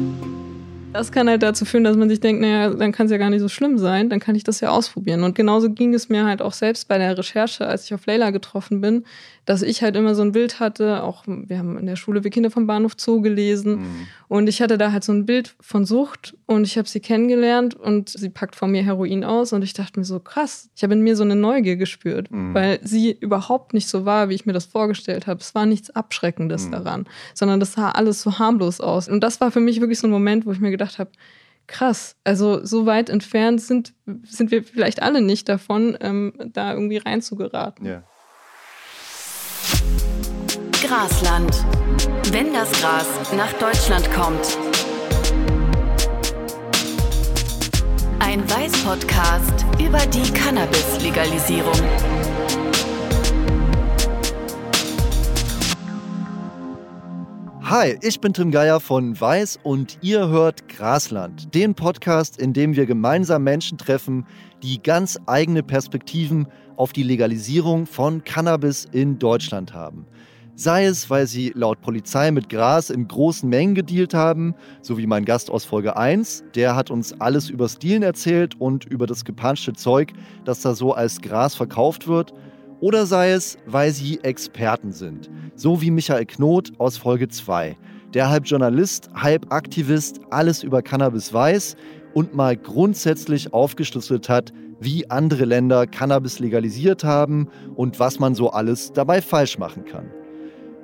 Thank you. Das kann halt dazu führen, dass man sich denkt, naja, dann kann es ja gar nicht so schlimm sein, dann kann ich das ja ausprobieren. Und genauso ging es mir halt auch selbst bei der Recherche, als ich auf Leila getroffen bin, dass ich halt immer so ein Bild hatte, auch wir haben in der Schule Wir Kinder vom Bahnhof Zoo gelesen mhm. und ich hatte da halt so ein Bild von Sucht und ich habe sie kennengelernt und sie packt vor mir Heroin aus und ich dachte mir so, krass, ich habe in mir so eine Neugier gespürt, mhm. weil sie überhaupt nicht so war, wie ich mir das vorgestellt habe. Es war nichts Abschreckendes mhm. daran, sondern das sah alles so harmlos aus. Und das war für mich wirklich so ein Moment, wo ich mir gedacht habe, krass, also so weit entfernt sind, sind wir vielleicht alle nicht davon, ähm, da irgendwie reinzugeraten. Ja. Grasland. Wenn das Gras nach Deutschland kommt. Ein Weiß-Podcast über die Cannabis-Legalisierung. Hi, ich bin Tim Geier von Weiß und ihr hört Grasland, den Podcast, in dem wir gemeinsam Menschen treffen, die ganz eigene Perspektiven auf die Legalisierung von Cannabis in Deutschland haben. Sei es, weil sie laut Polizei mit Gras in großen Mengen gedealt haben, so wie mein Gast aus Folge 1, der hat uns alles übers Dealen erzählt und über das gepanschte Zeug, das da so als Gras verkauft wird. Oder sei es, weil sie Experten sind, so wie Michael Knot aus Folge 2, der halb Journalist, halb Aktivist alles über Cannabis weiß und mal grundsätzlich aufgeschlüsselt hat, wie andere Länder Cannabis legalisiert haben und was man so alles dabei falsch machen kann.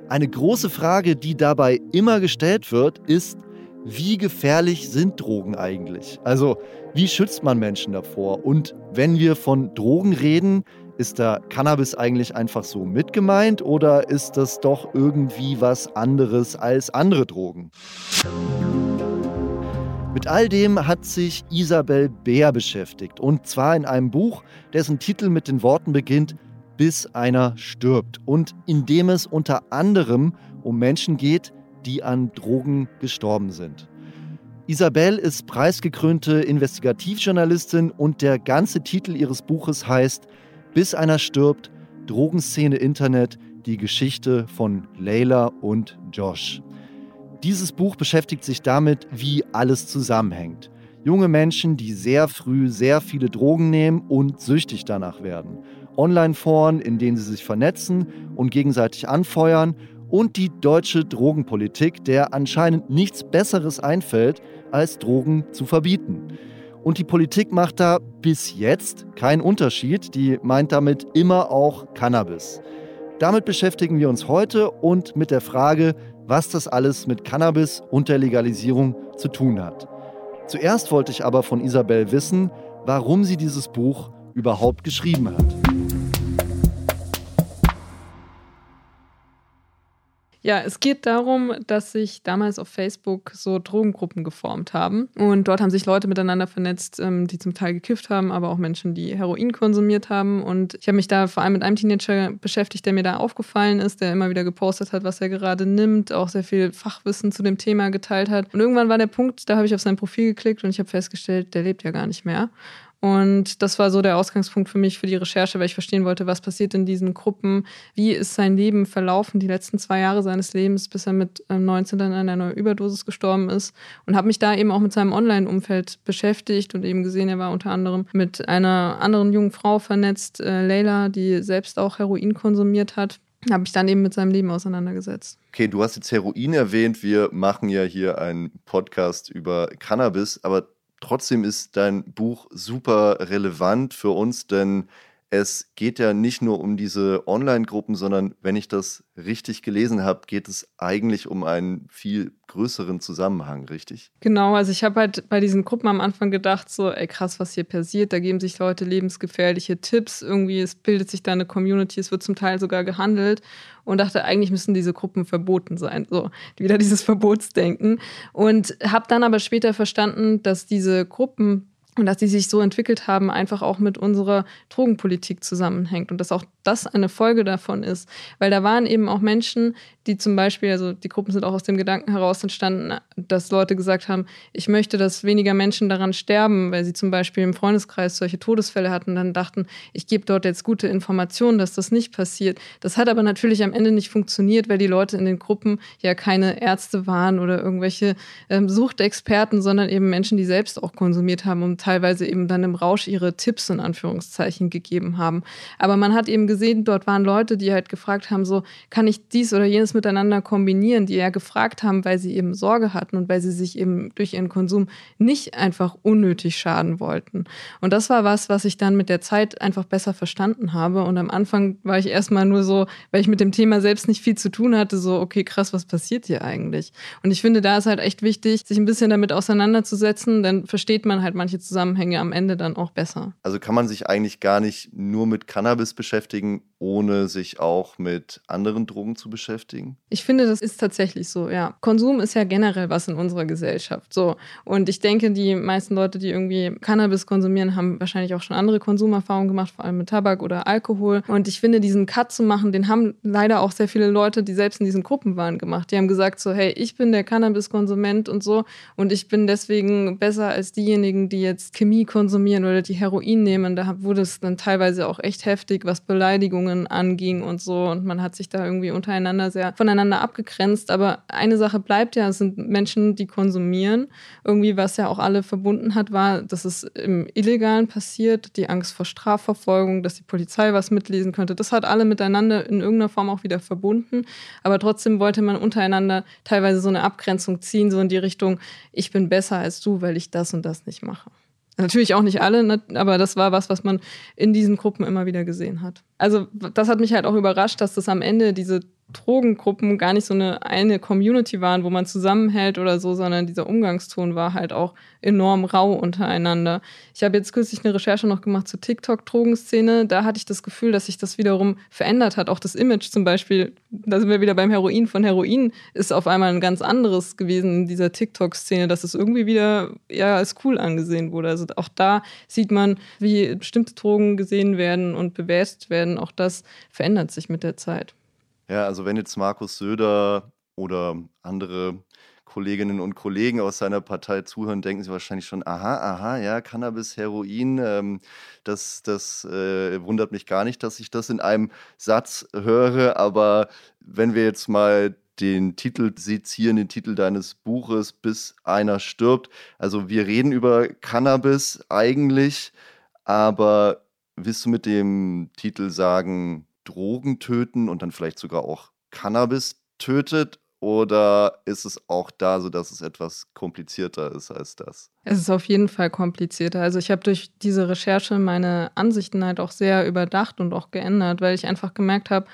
Eine große Frage, die dabei immer gestellt wird, ist, wie gefährlich sind Drogen eigentlich? Also, wie schützt man Menschen davor? Und wenn wir von Drogen reden, ist da Cannabis eigentlich einfach so mitgemeint oder ist das doch irgendwie was anderes als andere Drogen? Mit all dem hat sich Isabel Bär beschäftigt und zwar in einem Buch, dessen Titel mit den Worten beginnt bis einer stirbt und in dem es unter anderem um Menschen geht, die an Drogen gestorben sind. Isabel ist preisgekrönte Investigativjournalistin und der ganze Titel ihres Buches heißt Bis einer stirbt, Drogenszene Internet, die Geschichte von Leila und Josh. Dieses Buch beschäftigt sich damit, wie alles zusammenhängt. Junge Menschen, die sehr früh sehr viele Drogen nehmen und süchtig danach werden. Online-Foren, in denen sie sich vernetzen und gegenseitig anfeuern und die deutsche Drogenpolitik, der anscheinend nichts Besseres einfällt, als Drogen zu verbieten. Und die Politik macht da bis jetzt keinen Unterschied, die meint damit immer auch Cannabis. Damit beschäftigen wir uns heute und mit der Frage, was das alles mit Cannabis und der Legalisierung zu tun hat. Zuerst wollte ich aber von Isabel wissen, warum sie dieses Buch überhaupt geschrieben hat. Ja, es geht darum, dass sich damals auf Facebook so Drogengruppen geformt haben. Und dort haben sich Leute miteinander vernetzt, ähm, die zum Teil gekifft haben, aber auch Menschen, die Heroin konsumiert haben. Und ich habe mich da vor allem mit einem Teenager beschäftigt, der mir da aufgefallen ist, der immer wieder gepostet hat, was er gerade nimmt, auch sehr viel Fachwissen zu dem Thema geteilt hat. Und irgendwann war der Punkt, da habe ich auf sein Profil geklickt und ich habe festgestellt, der lebt ja gar nicht mehr. Und das war so der Ausgangspunkt für mich für die Recherche, weil ich verstehen wollte, was passiert in diesen Gruppen, wie ist sein Leben verlaufen, die letzten zwei Jahre seines Lebens, bis er mit 19 ähm, dann an einer Überdosis gestorben ist. Und habe mich da eben auch mit seinem Online-Umfeld beschäftigt und eben gesehen, er war unter anderem mit einer anderen jungen Frau vernetzt, äh, Leila, die selbst auch Heroin konsumiert hat habe ich dann eben mit seinem Leben auseinandergesetzt. Okay, du hast jetzt Heroin erwähnt. Wir machen ja hier einen Podcast über Cannabis, aber Trotzdem ist dein Buch super relevant für uns, denn es geht ja nicht nur um diese Online-Gruppen, sondern wenn ich das richtig gelesen habe, geht es eigentlich um einen viel größeren Zusammenhang, richtig? Genau, also ich habe halt bei diesen Gruppen am Anfang gedacht, so, ey krass, was hier passiert, da geben sich Leute lebensgefährliche Tipps, irgendwie, es bildet sich da eine Community, es wird zum Teil sogar gehandelt. Und dachte, eigentlich müssen diese Gruppen verboten sein, so, wieder dieses Verbotsdenken. Und habe dann aber später verstanden, dass diese Gruppen und dass die sich so entwickelt haben, einfach auch mit unserer Drogenpolitik zusammenhängt und dass auch das eine Folge davon ist. Weil da waren eben auch Menschen, die zum Beispiel, also die Gruppen sind auch aus dem Gedanken heraus entstanden, dass Leute gesagt haben, ich möchte, dass weniger Menschen daran sterben, weil sie zum Beispiel im Freundeskreis solche Todesfälle hatten, dann dachten, ich gebe dort jetzt gute Informationen, dass das nicht passiert. Das hat aber natürlich am Ende nicht funktioniert, weil die Leute in den Gruppen ja keine Ärzte waren oder irgendwelche ähm, Suchtexperten, sondern eben Menschen, die selbst auch konsumiert haben und teilweise eben dann im Rausch ihre Tipps in Anführungszeichen gegeben haben. Aber man hat eben gesehen, dort waren Leute, die halt gefragt haben, so, kann ich dies oder jenes miteinander kombinieren, die ja gefragt haben, weil sie eben Sorge hatten und weil sie sich eben durch ihren Konsum nicht einfach unnötig schaden wollten. Und das war was, was ich dann mit der Zeit einfach besser verstanden habe. Und am Anfang war ich erstmal nur so, weil ich mit dem Thema selbst nicht viel zu tun hatte, so, okay, krass, was passiert hier eigentlich? Und ich finde, da ist halt echt wichtig, sich ein bisschen damit auseinanderzusetzen, dann versteht man halt manche Zusammenhänge am Ende dann auch besser. Also kann man sich eigentlich gar nicht nur mit Cannabis beschäftigen, ohne sich auch mit anderen Drogen zu beschäftigen? Ich finde, das ist tatsächlich so, ja. Konsum ist ja generell was in unserer Gesellschaft. So. Und ich denke, die meisten Leute, die irgendwie Cannabis konsumieren, haben wahrscheinlich auch schon andere Konsumerfahrungen gemacht, vor allem mit Tabak oder Alkohol. Und ich finde, diesen Cut zu machen, den haben leider auch sehr viele Leute, die selbst in diesen Gruppen waren, gemacht. Die haben gesagt so, hey, ich bin der Cannabis-Konsument und so und ich bin deswegen besser als diejenigen, die jetzt Chemie konsumieren oder die Heroin nehmen. Da wurde es dann teilweise auch echt heftig, was Beleidigungen Beziehungen anging und so. Und man hat sich da irgendwie untereinander sehr voneinander abgegrenzt. Aber eine Sache bleibt ja, es sind Menschen, die konsumieren. Irgendwie, was ja auch alle verbunden hat, war, dass es im Illegalen passiert, die Angst vor Strafverfolgung, dass die Polizei was mitlesen könnte. Das hat alle miteinander in irgendeiner Form auch wieder verbunden. Aber trotzdem wollte man untereinander teilweise so eine Abgrenzung ziehen, so in die Richtung, ich bin besser als du, weil ich das und das nicht mache. Natürlich auch nicht alle, ne, aber das war was, was man in diesen Gruppen immer wieder gesehen hat. Also das hat mich halt auch überrascht, dass das am Ende diese Drogengruppen gar nicht so eine eine Community waren, wo man zusammenhält oder so, sondern dieser Umgangston war halt auch enorm rau untereinander. Ich habe jetzt kürzlich eine Recherche noch gemacht zur TikTok-Drogenszene. Da hatte ich das Gefühl, dass sich das wiederum verändert hat. Auch das Image zum Beispiel, da sind wir wieder beim Heroin von Heroin, ist auf einmal ein ganz anderes gewesen in dieser TikTok-Szene, dass es irgendwie wieder eher als cool angesehen wurde. Also auch da sieht man, wie bestimmte Drogen gesehen werden und bewertet werden. Auch das verändert sich mit der Zeit. Ja, also wenn jetzt Markus Söder oder andere Kolleginnen und Kollegen aus seiner Partei zuhören, denken sie wahrscheinlich schon, aha, aha, ja, Cannabis, Heroin, ähm, das, das äh, wundert mich gar nicht, dass ich das in einem Satz höre. Aber wenn wir jetzt mal den Titel sezieren, den Titel deines Buches, bis einer stirbt. Also wir reden über Cannabis eigentlich, aber willst du mit dem Titel sagen, Drogen töten und dann vielleicht sogar auch Cannabis tötet? Oder ist es auch da so, dass es etwas komplizierter ist als das? Es ist auf jeden Fall komplizierter. Also ich habe durch diese Recherche meine Ansichten halt auch sehr überdacht und auch geändert, weil ich einfach gemerkt habe,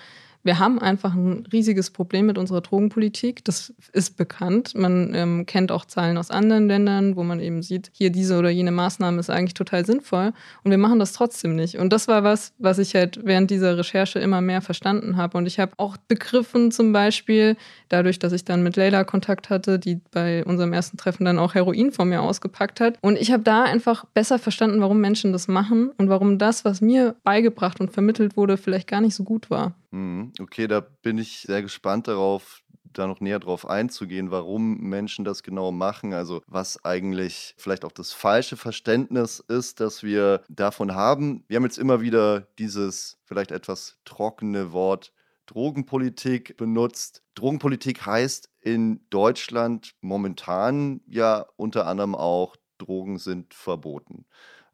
wir haben einfach ein riesiges Problem mit unserer Drogenpolitik. Das ist bekannt. Man ähm, kennt auch Zahlen aus anderen Ländern, wo man eben sieht, hier diese oder jene Maßnahme ist eigentlich total sinnvoll. Und wir machen das trotzdem nicht. Und das war was, was ich halt während dieser Recherche immer mehr verstanden habe. Und ich habe auch begriffen, zum Beispiel, dadurch, dass ich dann mit Leila Kontakt hatte, die bei unserem ersten Treffen dann auch Heroin von mir ausgepackt hat. Und ich habe da einfach besser verstanden, warum Menschen das machen und warum das, was mir beigebracht und vermittelt wurde, vielleicht gar nicht so gut war. Mhm. Okay, da bin ich sehr gespannt darauf, da noch näher drauf einzugehen, warum Menschen das genau machen. Also was eigentlich vielleicht auch das falsche Verständnis ist, das wir davon haben. Wir haben jetzt immer wieder dieses vielleicht etwas trockene Wort Drogenpolitik benutzt. Drogenpolitik heißt in Deutschland momentan ja unter anderem auch Drogen sind verboten.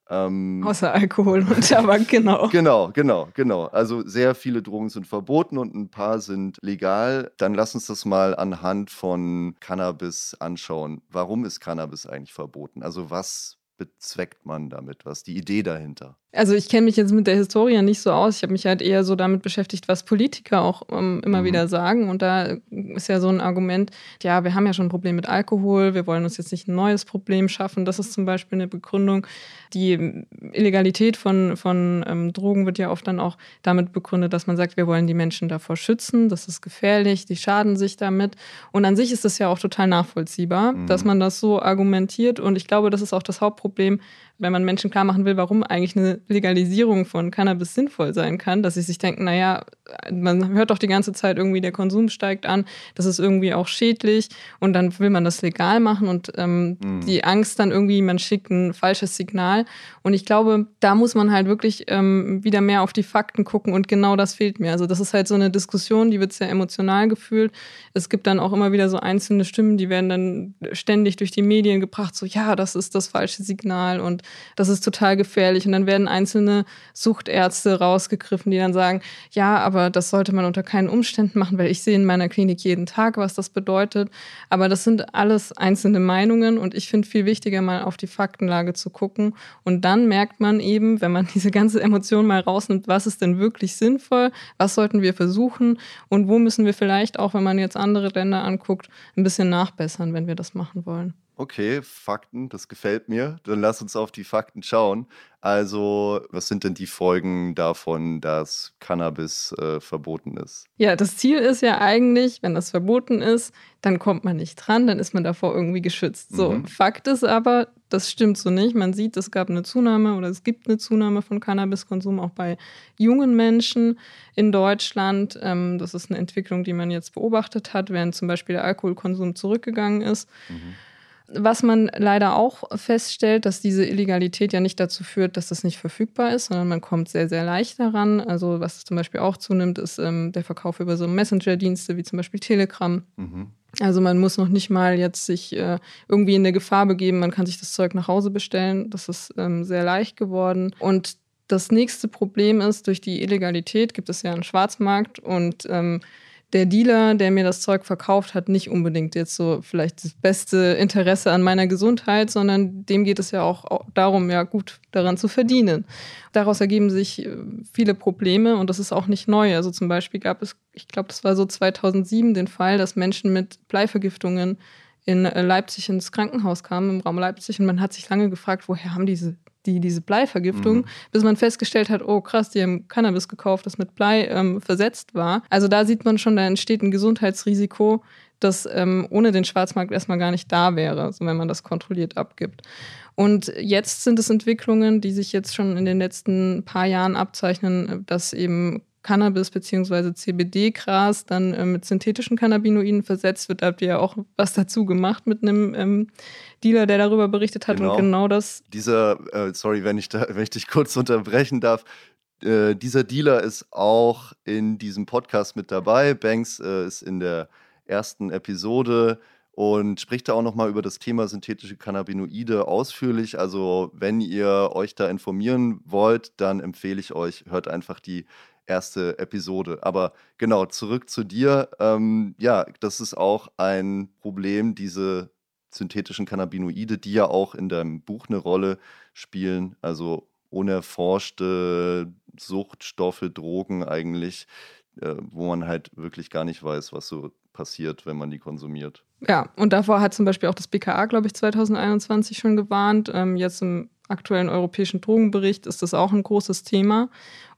Ähm, Außer Alkohol und Tabak, genau. genau, genau, genau. Also sehr viele Drogen sind verboten und ein paar sind legal. Dann lass uns das mal anhand von Cannabis anschauen. Warum ist Cannabis eigentlich verboten? Also was bezweckt man damit? Was ist die Idee dahinter? Also ich kenne mich jetzt mit der Historie nicht so aus. Ich habe mich halt eher so damit beschäftigt, was Politiker auch ähm, immer mhm. wieder sagen. Und da ist ja so ein Argument, ja, wir haben ja schon ein Problem mit Alkohol, wir wollen uns jetzt nicht ein neues Problem schaffen. Das ist zum Beispiel eine Begründung. Die Illegalität von, von ähm, Drogen wird ja oft dann auch damit begründet, dass man sagt, wir wollen die Menschen davor schützen, das ist gefährlich, die schaden sich damit. Und an sich ist das ja auch total nachvollziehbar, mhm. dass man das so argumentiert. Und ich glaube, das ist auch das Hauptproblem, wenn man Menschen klar machen will, warum eigentlich eine Legalisierung von Cannabis sinnvoll sein kann, dass sie sich denken, naja, man hört doch die ganze Zeit irgendwie, der Konsum steigt an, das ist irgendwie auch schädlich und dann will man das legal machen und ähm, mhm. die Angst dann irgendwie, man schickt ein falsches Signal. Und ich glaube, da muss man halt wirklich ähm, wieder mehr auf die Fakten gucken und genau das fehlt mir. Also das ist halt so eine Diskussion, die wird sehr emotional gefühlt. Es gibt dann auch immer wieder so einzelne Stimmen, die werden dann ständig durch die Medien gebracht, so ja, das ist das falsche Signal und das ist total gefährlich. Und dann werden einzelne Suchtärzte rausgegriffen, die dann sagen, ja, aber das sollte man unter keinen Umständen machen, weil ich sehe in meiner Klinik jeden Tag, was das bedeutet. Aber das sind alles einzelne Meinungen und ich finde viel wichtiger, mal auf die Faktenlage zu gucken. Und dann merkt man eben, wenn man diese ganze Emotion mal rausnimmt, was ist denn wirklich sinnvoll, was sollten wir versuchen und wo müssen wir vielleicht auch, wenn man jetzt andere Länder anguckt, ein bisschen nachbessern, wenn wir das machen wollen. Okay, Fakten, das gefällt mir. Dann lass uns auf die Fakten schauen. Also, was sind denn die Folgen davon, dass Cannabis äh, verboten ist? Ja, das Ziel ist ja eigentlich, wenn das verboten ist, dann kommt man nicht dran, dann ist man davor irgendwie geschützt. So, mhm. Fakt ist aber, das stimmt so nicht. Man sieht, es gab eine Zunahme oder es gibt eine Zunahme von Cannabiskonsum auch bei jungen Menschen in Deutschland. Ähm, das ist eine Entwicklung, die man jetzt beobachtet hat, während zum Beispiel der Alkoholkonsum zurückgegangen ist. Mhm. Was man leider auch feststellt, dass diese Illegalität ja nicht dazu führt, dass das nicht verfügbar ist, sondern man kommt sehr, sehr leicht daran. Also was zum Beispiel auch zunimmt, ist ähm, der Verkauf über so Messenger-Dienste wie zum Beispiel Telegram. Mhm. Also man muss noch nicht mal jetzt sich äh, irgendwie in der Gefahr begeben, man kann sich das Zeug nach Hause bestellen. Das ist ähm, sehr leicht geworden. Und das nächste Problem ist, durch die Illegalität gibt es ja einen Schwarzmarkt und ähm, der Dealer, der mir das Zeug verkauft, hat nicht unbedingt jetzt so vielleicht das beste Interesse an meiner Gesundheit, sondern dem geht es ja auch darum, ja gut daran zu verdienen. Daraus ergeben sich äh, viele Probleme und das ist auch nicht neu. Also zum Beispiel gab es, ich glaube, das war so 2007 den Fall, dass Menschen mit Bleivergiftungen in äh, Leipzig ins Krankenhaus kamen, im Raum Leipzig, und man hat sich lange gefragt, woher haben diese die, diese Bleivergiftung, mhm. bis man festgestellt hat, oh krass, die haben Cannabis gekauft, das mit Blei ähm, versetzt war. Also da sieht man schon, da entsteht ein Gesundheitsrisiko, das ähm, ohne den Schwarzmarkt erstmal gar nicht da wäre, also wenn man das kontrolliert abgibt. Und jetzt sind es Entwicklungen, die sich jetzt schon in den letzten paar Jahren abzeichnen, dass eben Cannabis bzw. CBD-Gras dann äh, mit synthetischen Cannabinoiden versetzt wird. Da habt ihr ja auch was dazu gemacht mit einem ähm, Dealer, der darüber berichtet hat. Genau. Und genau das. Dieser, äh, sorry, wenn ich, da, wenn ich dich kurz unterbrechen darf. Äh, dieser Dealer ist auch in diesem Podcast mit dabei. Banks äh, ist in der ersten Episode und spricht da auch nochmal über das Thema synthetische Cannabinoide ausführlich. Also wenn ihr euch da informieren wollt, dann empfehle ich euch, hört einfach die erste Episode. Aber genau, zurück zu dir. Ähm, ja, das ist auch ein Problem, diese synthetischen Cannabinoide, die ja auch in deinem Buch eine Rolle spielen. Also unerforschte Suchtstoffe, Drogen eigentlich, äh, wo man halt wirklich gar nicht weiß, was so passiert, wenn man die konsumiert. Ja, und davor hat zum Beispiel auch das BKA, glaube ich, 2021 schon gewarnt. Ähm, jetzt im aktuellen europäischen Drogenbericht ist das auch ein großes Thema.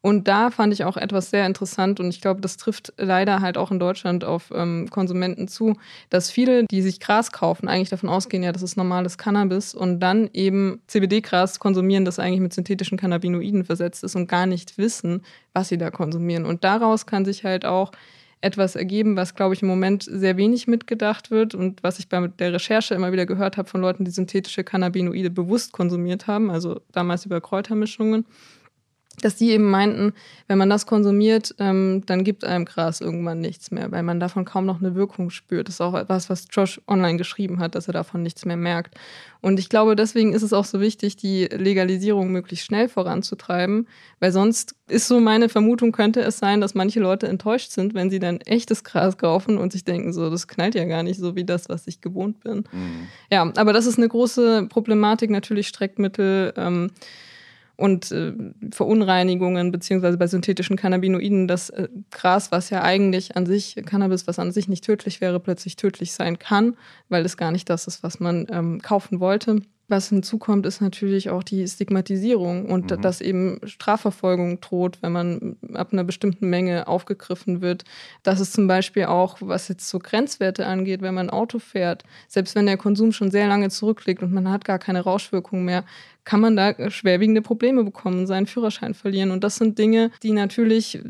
Und da fand ich auch etwas sehr interessant und ich glaube, das trifft leider halt auch in Deutschland auf ähm, Konsumenten zu, dass viele, die sich Gras kaufen, eigentlich davon ausgehen, ja, das ist normales Cannabis und dann eben CBD-Gras konsumieren, das eigentlich mit synthetischen Cannabinoiden versetzt ist und gar nicht wissen, was sie da konsumieren. Und daraus kann sich halt auch etwas ergeben, was, glaube ich, im Moment sehr wenig mitgedacht wird und was ich bei der Recherche immer wieder gehört habe von Leuten, die synthetische Cannabinoide bewusst konsumiert haben, also damals über Kräutermischungen dass die eben meinten, wenn man das konsumiert, ähm, dann gibt einem Gras irgendwann nichts mehr, weil man davon kaum noch eine Wirkung spürt. Das ist auch etwas, was Josh online geschrieben hat, dass er davon nichts mehr merkt. Und ich glaube, deswegen ist es auch so wichtig, die Legalisierung möglichst schnell voranzutreiben, weil sonst ist so meine Vermutung, könnte es sein, dass manche Leute enttäuscht sind, wenn sie dann echtes Gras kaufen und sich denken, so, das knallt ja gar nicht so wie das, was ich gewohnt bin. Mhm. Ja, aber das ist eine große Problematik, natürlich Streckmittel. Ähm, und äh, Verunreinigungen beziehungsweise bei synthetischen Cannabinoiden das äh, Gras, was ja eigentlich an sich, Cannabis, was an sich nicht tödlich wäre, plötzlich tödlich sein kann, weil es gar nicht das ist, was man ähm, kaufen wollte. Was hinzukommt, ist natürlich auch die Stigmatisierung und mhm. dass eben Strafverfolgung droht, wenn man ab einer bestimmten Menge aufgegriffen wird. Das ist zum Beispiel auch, was jetzt so Grenzwerte angeht, wenn man Auto fährt, selbst wenn der Konsum schon sehr lange zurückliegt und man hat gar keine Rauschwirkung mehr, kann man da schwerwiegende Probleme bekommen, seinen Führerschein verlieren. Und das sind Dinge, die natürlich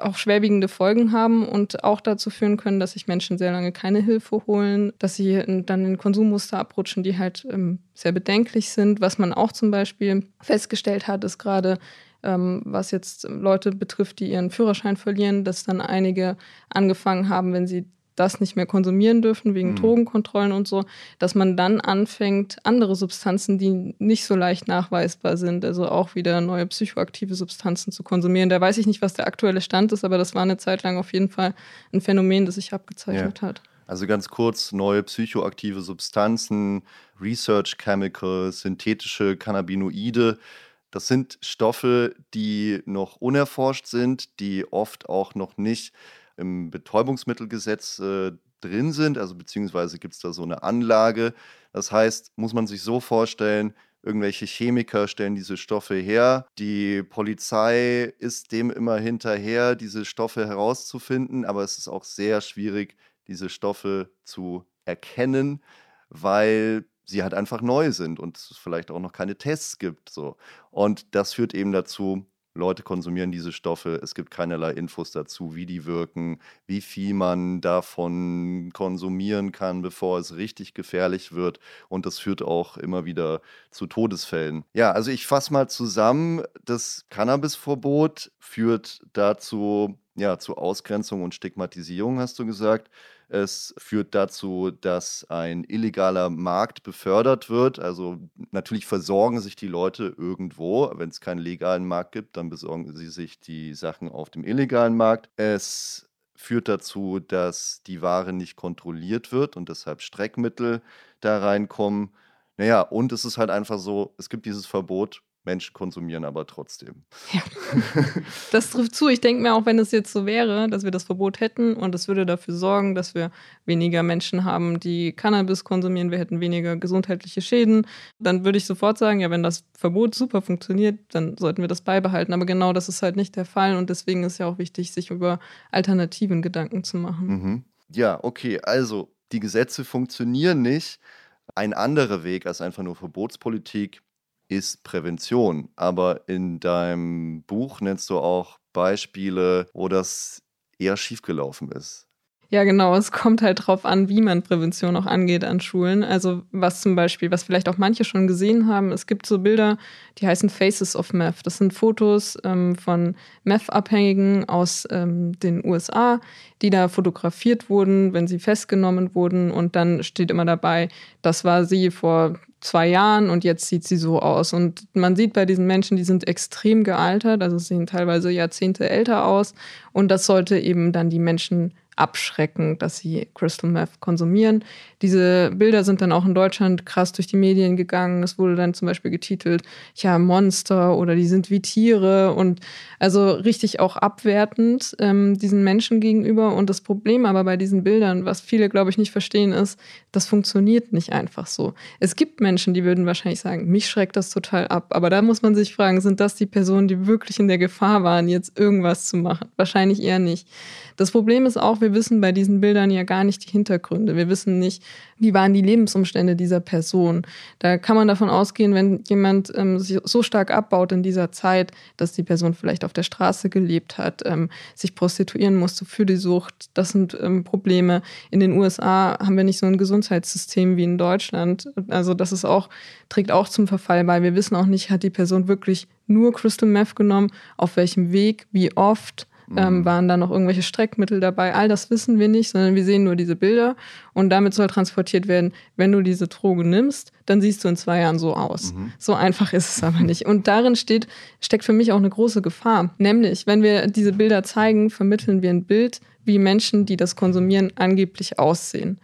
auch schwerwiegende Folgen haben und auch dazu führen können, dass sich Menschen sehr lange keine Hilfe holen, dass sie dann in Konsummuster abrutschen, die halt ähm, sehr bedenklich sind. Was man auch zum Beispiel festgestellt hat, ist gerade, ähm, was jetzt Leute betrifft, die ihren Führerschein verlieren, dass dann einige angefangen haben, wenn sie das nicht mehr konsumieren dürfen wegen mhm. Drogenkontrollen und so, dass man dann anfängt, andere Substanzen, die nicht so leicht nachweisbar sind, also auch wieder neue psychoaktive Substanzen zu konsumieren. Da weiß ich nicht, was der aktuelle Stand ist, aber das war eine Zeit lang auf jeden Fall ein Phänomen, das sich abgezeichnet ja. hat. Also ganz kurz, neue psychoaktive Substanzen, Research Chemicals, synthetische Cannabinoide. Das sind Stoffe, die noch unerforscht sind, die oft auch noch nicht im Betäubungsmittelgesetz äh, drin sind, also beziehungsweise gibt es da so eine Anlage. Das heißt, muss man sich so vorstellen, irgendwelche Chemiker stellen diese Stoffe her. Die Polizei ist dem immer hinterher, diese Stoffe herauszufinden, aber es ist auch sehr schwierig, diese Stoffe zu erkennen, weil sie halt einfach neu sind und es vielleicht auch noch keine Tests gibt. So. Und das führt eben dazu, Leute konsumieren diese Stoffe. Es gibt keinerlei Infos dazu, wie die wirken, wie viel man davon konsumieren kann, bevor es richtig gefährlich wird. Und das führt auch immer wieder zu Todesfällen. Ja, also ich fasse mal zusammen. Das Cannabisverbot führt dazu, ja, zu Ausgrenzung und Stigmatisierung, hast du gesagt. Es führt dazu, dass ein illegaler Markt befördert wird. Also natürlich versorgen sich die Leute irgendwo. Wenn es keinen legalen Markt gibt, dann besorgen sie sich die Sachen auf dem illegalen Markt. Es führt dazu, dass die Ware nicht kontrolliert wird und deshalb Streckmittel da reinkommen. Naja, und es ist halt einfach so, es gibt dieses Verbot Menschen konsumieren aber trotzdem. Ja. Das trifft zu. Ich denke mir auch, wenn es jetzt so wäre, dass wir das Verbot hätten und es würde dafür sorgen, dass wir weniger Menschen haben, die Cannabis konsumieren, wir hätten weniger gesundheitliche Schäden, dann würde ich sofort sagen, ja, wenn das Verbot super funktioniert, dann sollten wir das beibehalten. Aber genau das ist halt nicht der Fall und deswegen ist ja auch wichtig, sich über Alternativen Gedanken zu machen. Mhm. Ja, okay, also die Gesetze funktionieren nicht. Ein anderer Weg als einfach nur Verbotspolitik ist Prävention. Aber in deinem Buch nennst du auch Beispiele, wo das eher schiefgelaufen ist. Ja, genau. Es kommt halt drauf an, wie man Prävention auch angeht an Schulen. Also was zum Beispiel, was vielleicht auch manche schon gesehen haben, es gibt so Bilder, die heißen Faces of Meth. Das sind Fotos ähm, von Meth-Abhängigen aus ähm, den USA, die da fotografiert wurden, wenn sie festgenommen wurden. Und dann steht immer dabei, das war sie vor zwei Jahren und jetzt sieht sie so aus. Und man sieht bei diesen Menschen, die sind extrem gealtert, also sehen teilweise Jahrzehnte älter aus. Und das sollte eben dann die Menschen abschrecken, dass sie Crystal Meth konsumieren. Diese Bilder sind dann auch in Deutschland krass durch die Medien gegangen. Es wurde dann zum Beispiel getitelt, ja, Monster oder die sind wie Tiere und also richtig auch abwertend ähm, diesen Menschen gegenüber. Und das Problem aber bei diesen Bildern, was viele, glaube ich, nicht verstehen, ist, das funktioniert nicht einfach so. Es gibt Menschen, die würden wahrscheinlich sagen, mich schreckt das total ab. Aber da muss man sich fragen, sind das die Personen, die wirklich in der Gefahr waren, jetzt irgendwas zu machen? Wahrscheinlich eher nicht. Das Problem ist auch, wir wissen bei diesen Bildern ja gar nicht die Hintergründe. Wir wissen nicht, wie waren die Lebensumstände dieser Person. Da kann man davon ausgehen, wenn jemand ähm, sich so stark abbaut in dieser Zeit, dass die Person vielleicht auf der Straße gelebt hat, ähm, sich prostituieren musste für die Sucht. Das sind ähm, Probleme. In den USA haben wir nicht so ein Gesundheitssystem wie in Deutschland. Also das ist auch, trägt auch zum Verfall bei. Wir wissen auch nicht, hat die Person wirklich nur Crystal Meth genommen, auf welchem Weg, wie oft ähm, mhm. waren da noch irgendwelche Streckmittel dabei? All das wissen wir nicht, sondern wir sehen nur diese Bilder und damit soll transportiert werden, wenn du diese Droge nimmst, dann siehst du in zwei Jahren so aus. Mhm. So einfach ist es aber nicht. Und darin steht, steckt für mich auch eine große Gefahr. Nämlich, wenn wir diese Bilder zeigen, vermitteln wir ein Bild, wie Menschen, die das konsumieren, angeblich aussehen.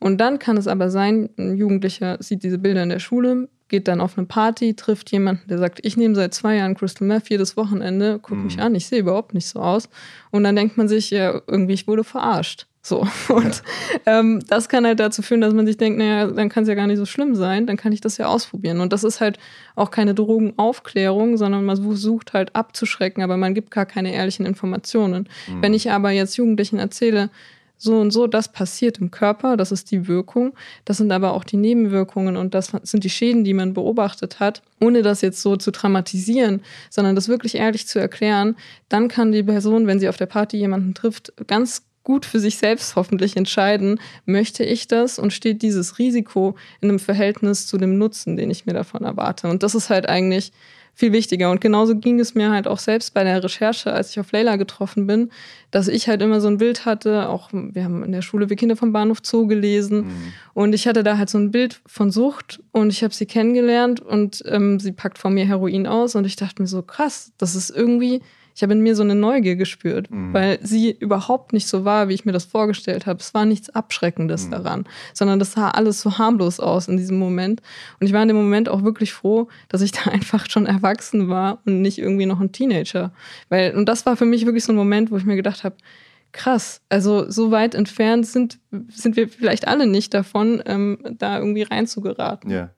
Und dann kann es aber sein, ein Jugendlicher sieht diese Bilder in der Schule, geht dann auf eine Party, trifft jemanden, der sagt, ich nehme seit zwei Jahren Crystal Meth jedes Wochenende, guck mhm. mich an, ich sehe überhaupt nicht so aus. Und dann denkt man sich, ja, irgendwie, ich wurde verarscht. So. Und ja. ähm, das kann halt dazu führen, dass man sich denkt, naja, dann kann es ja gar nicht so schlimm sein, dann kann ich das ja ausprobieren. Und das ist halt auch keine Drogenaufklärung, sondern man versucht halt abzuschrecken, aber man gibt gar keine ehrlichen Informationen. Mhm. Wenn ich aber jetzt Jugendlichen erzähle, so und so, das passiert im Körper, das ist die Wirkung. Das sind aber auch die Nebenwirkungen und das sind die Schäden, die man beobachtet hat, ohne das jetzt so zu dramatisieren, sondern das wirklich ehrlich zu erklären. Dann kann die Person, wenn sie auf der Party jemanden trifft, ganz gut für sich selbst hoffentlich entscheiden, möchte ich das und steht dieses Risiko in einem Verhältnis zu dem Nutzen, den ich mir davon erwarte. Und das ist halt eigentlich viel wichtiger. Und genauso ging es mir halt auch selbst bei der Recherche, als ich auf Leila getroffen bin, dass ich halt immer so ein Bild hatte, auch wir haben in der Schule Wir Kinder vom Bahnhof Zoo gelesen mhm. und ich hatte da halt so ein Bild von Sucht und ich habe sie kennengelernt und ähm, sie packt vor mir Heroin aus und ich dachte mir so, krass, das ist irgendwie ich habe in mir so eine Neugier gespürt, mhm. weil sie überhaupt nicht so war, wie ich mir das vorgestellt habe. Es war nichts Abschreckendes mhm. daran, sondern das sah alles so harmlos aus in diesem Moment. Und ich war in dem Moment auch wirklich froh, dass ich da einfach schon erwachsen war und nicht irgendwie noch ein Teenager. Weil, und das war für mich wirklich so ein Moment, wo ich mir gedacht habe, krass, also so weit entfernt sind, sind wir vielleicht alle nicht davon, ähm, da irgendwie reinzugeraten. Ja.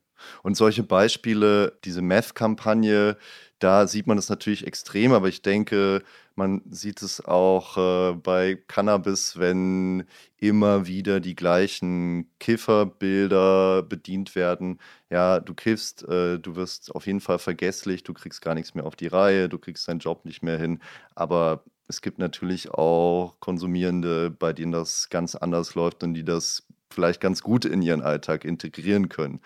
Und solche Beispiele, diese Meth-Kampagne, da sieht man es natürlich extrem, aber ich denke, man sieht es auch äh, bei Cannabis, wenn immer wieder die gleichen Kifferbilder bedient werden. Ja, du kiffst, äh, du wirst auf jeden Fall vergesslich, du kriegst gar nichts mehr auf die Reihe, du kriegst deinen Job nicht mehr hin. Aber es gibt natürlich auch Konsumierende, bei denen das ganz anders läuft und die das vielleicht ganz gut in ihren Alltag integrieren können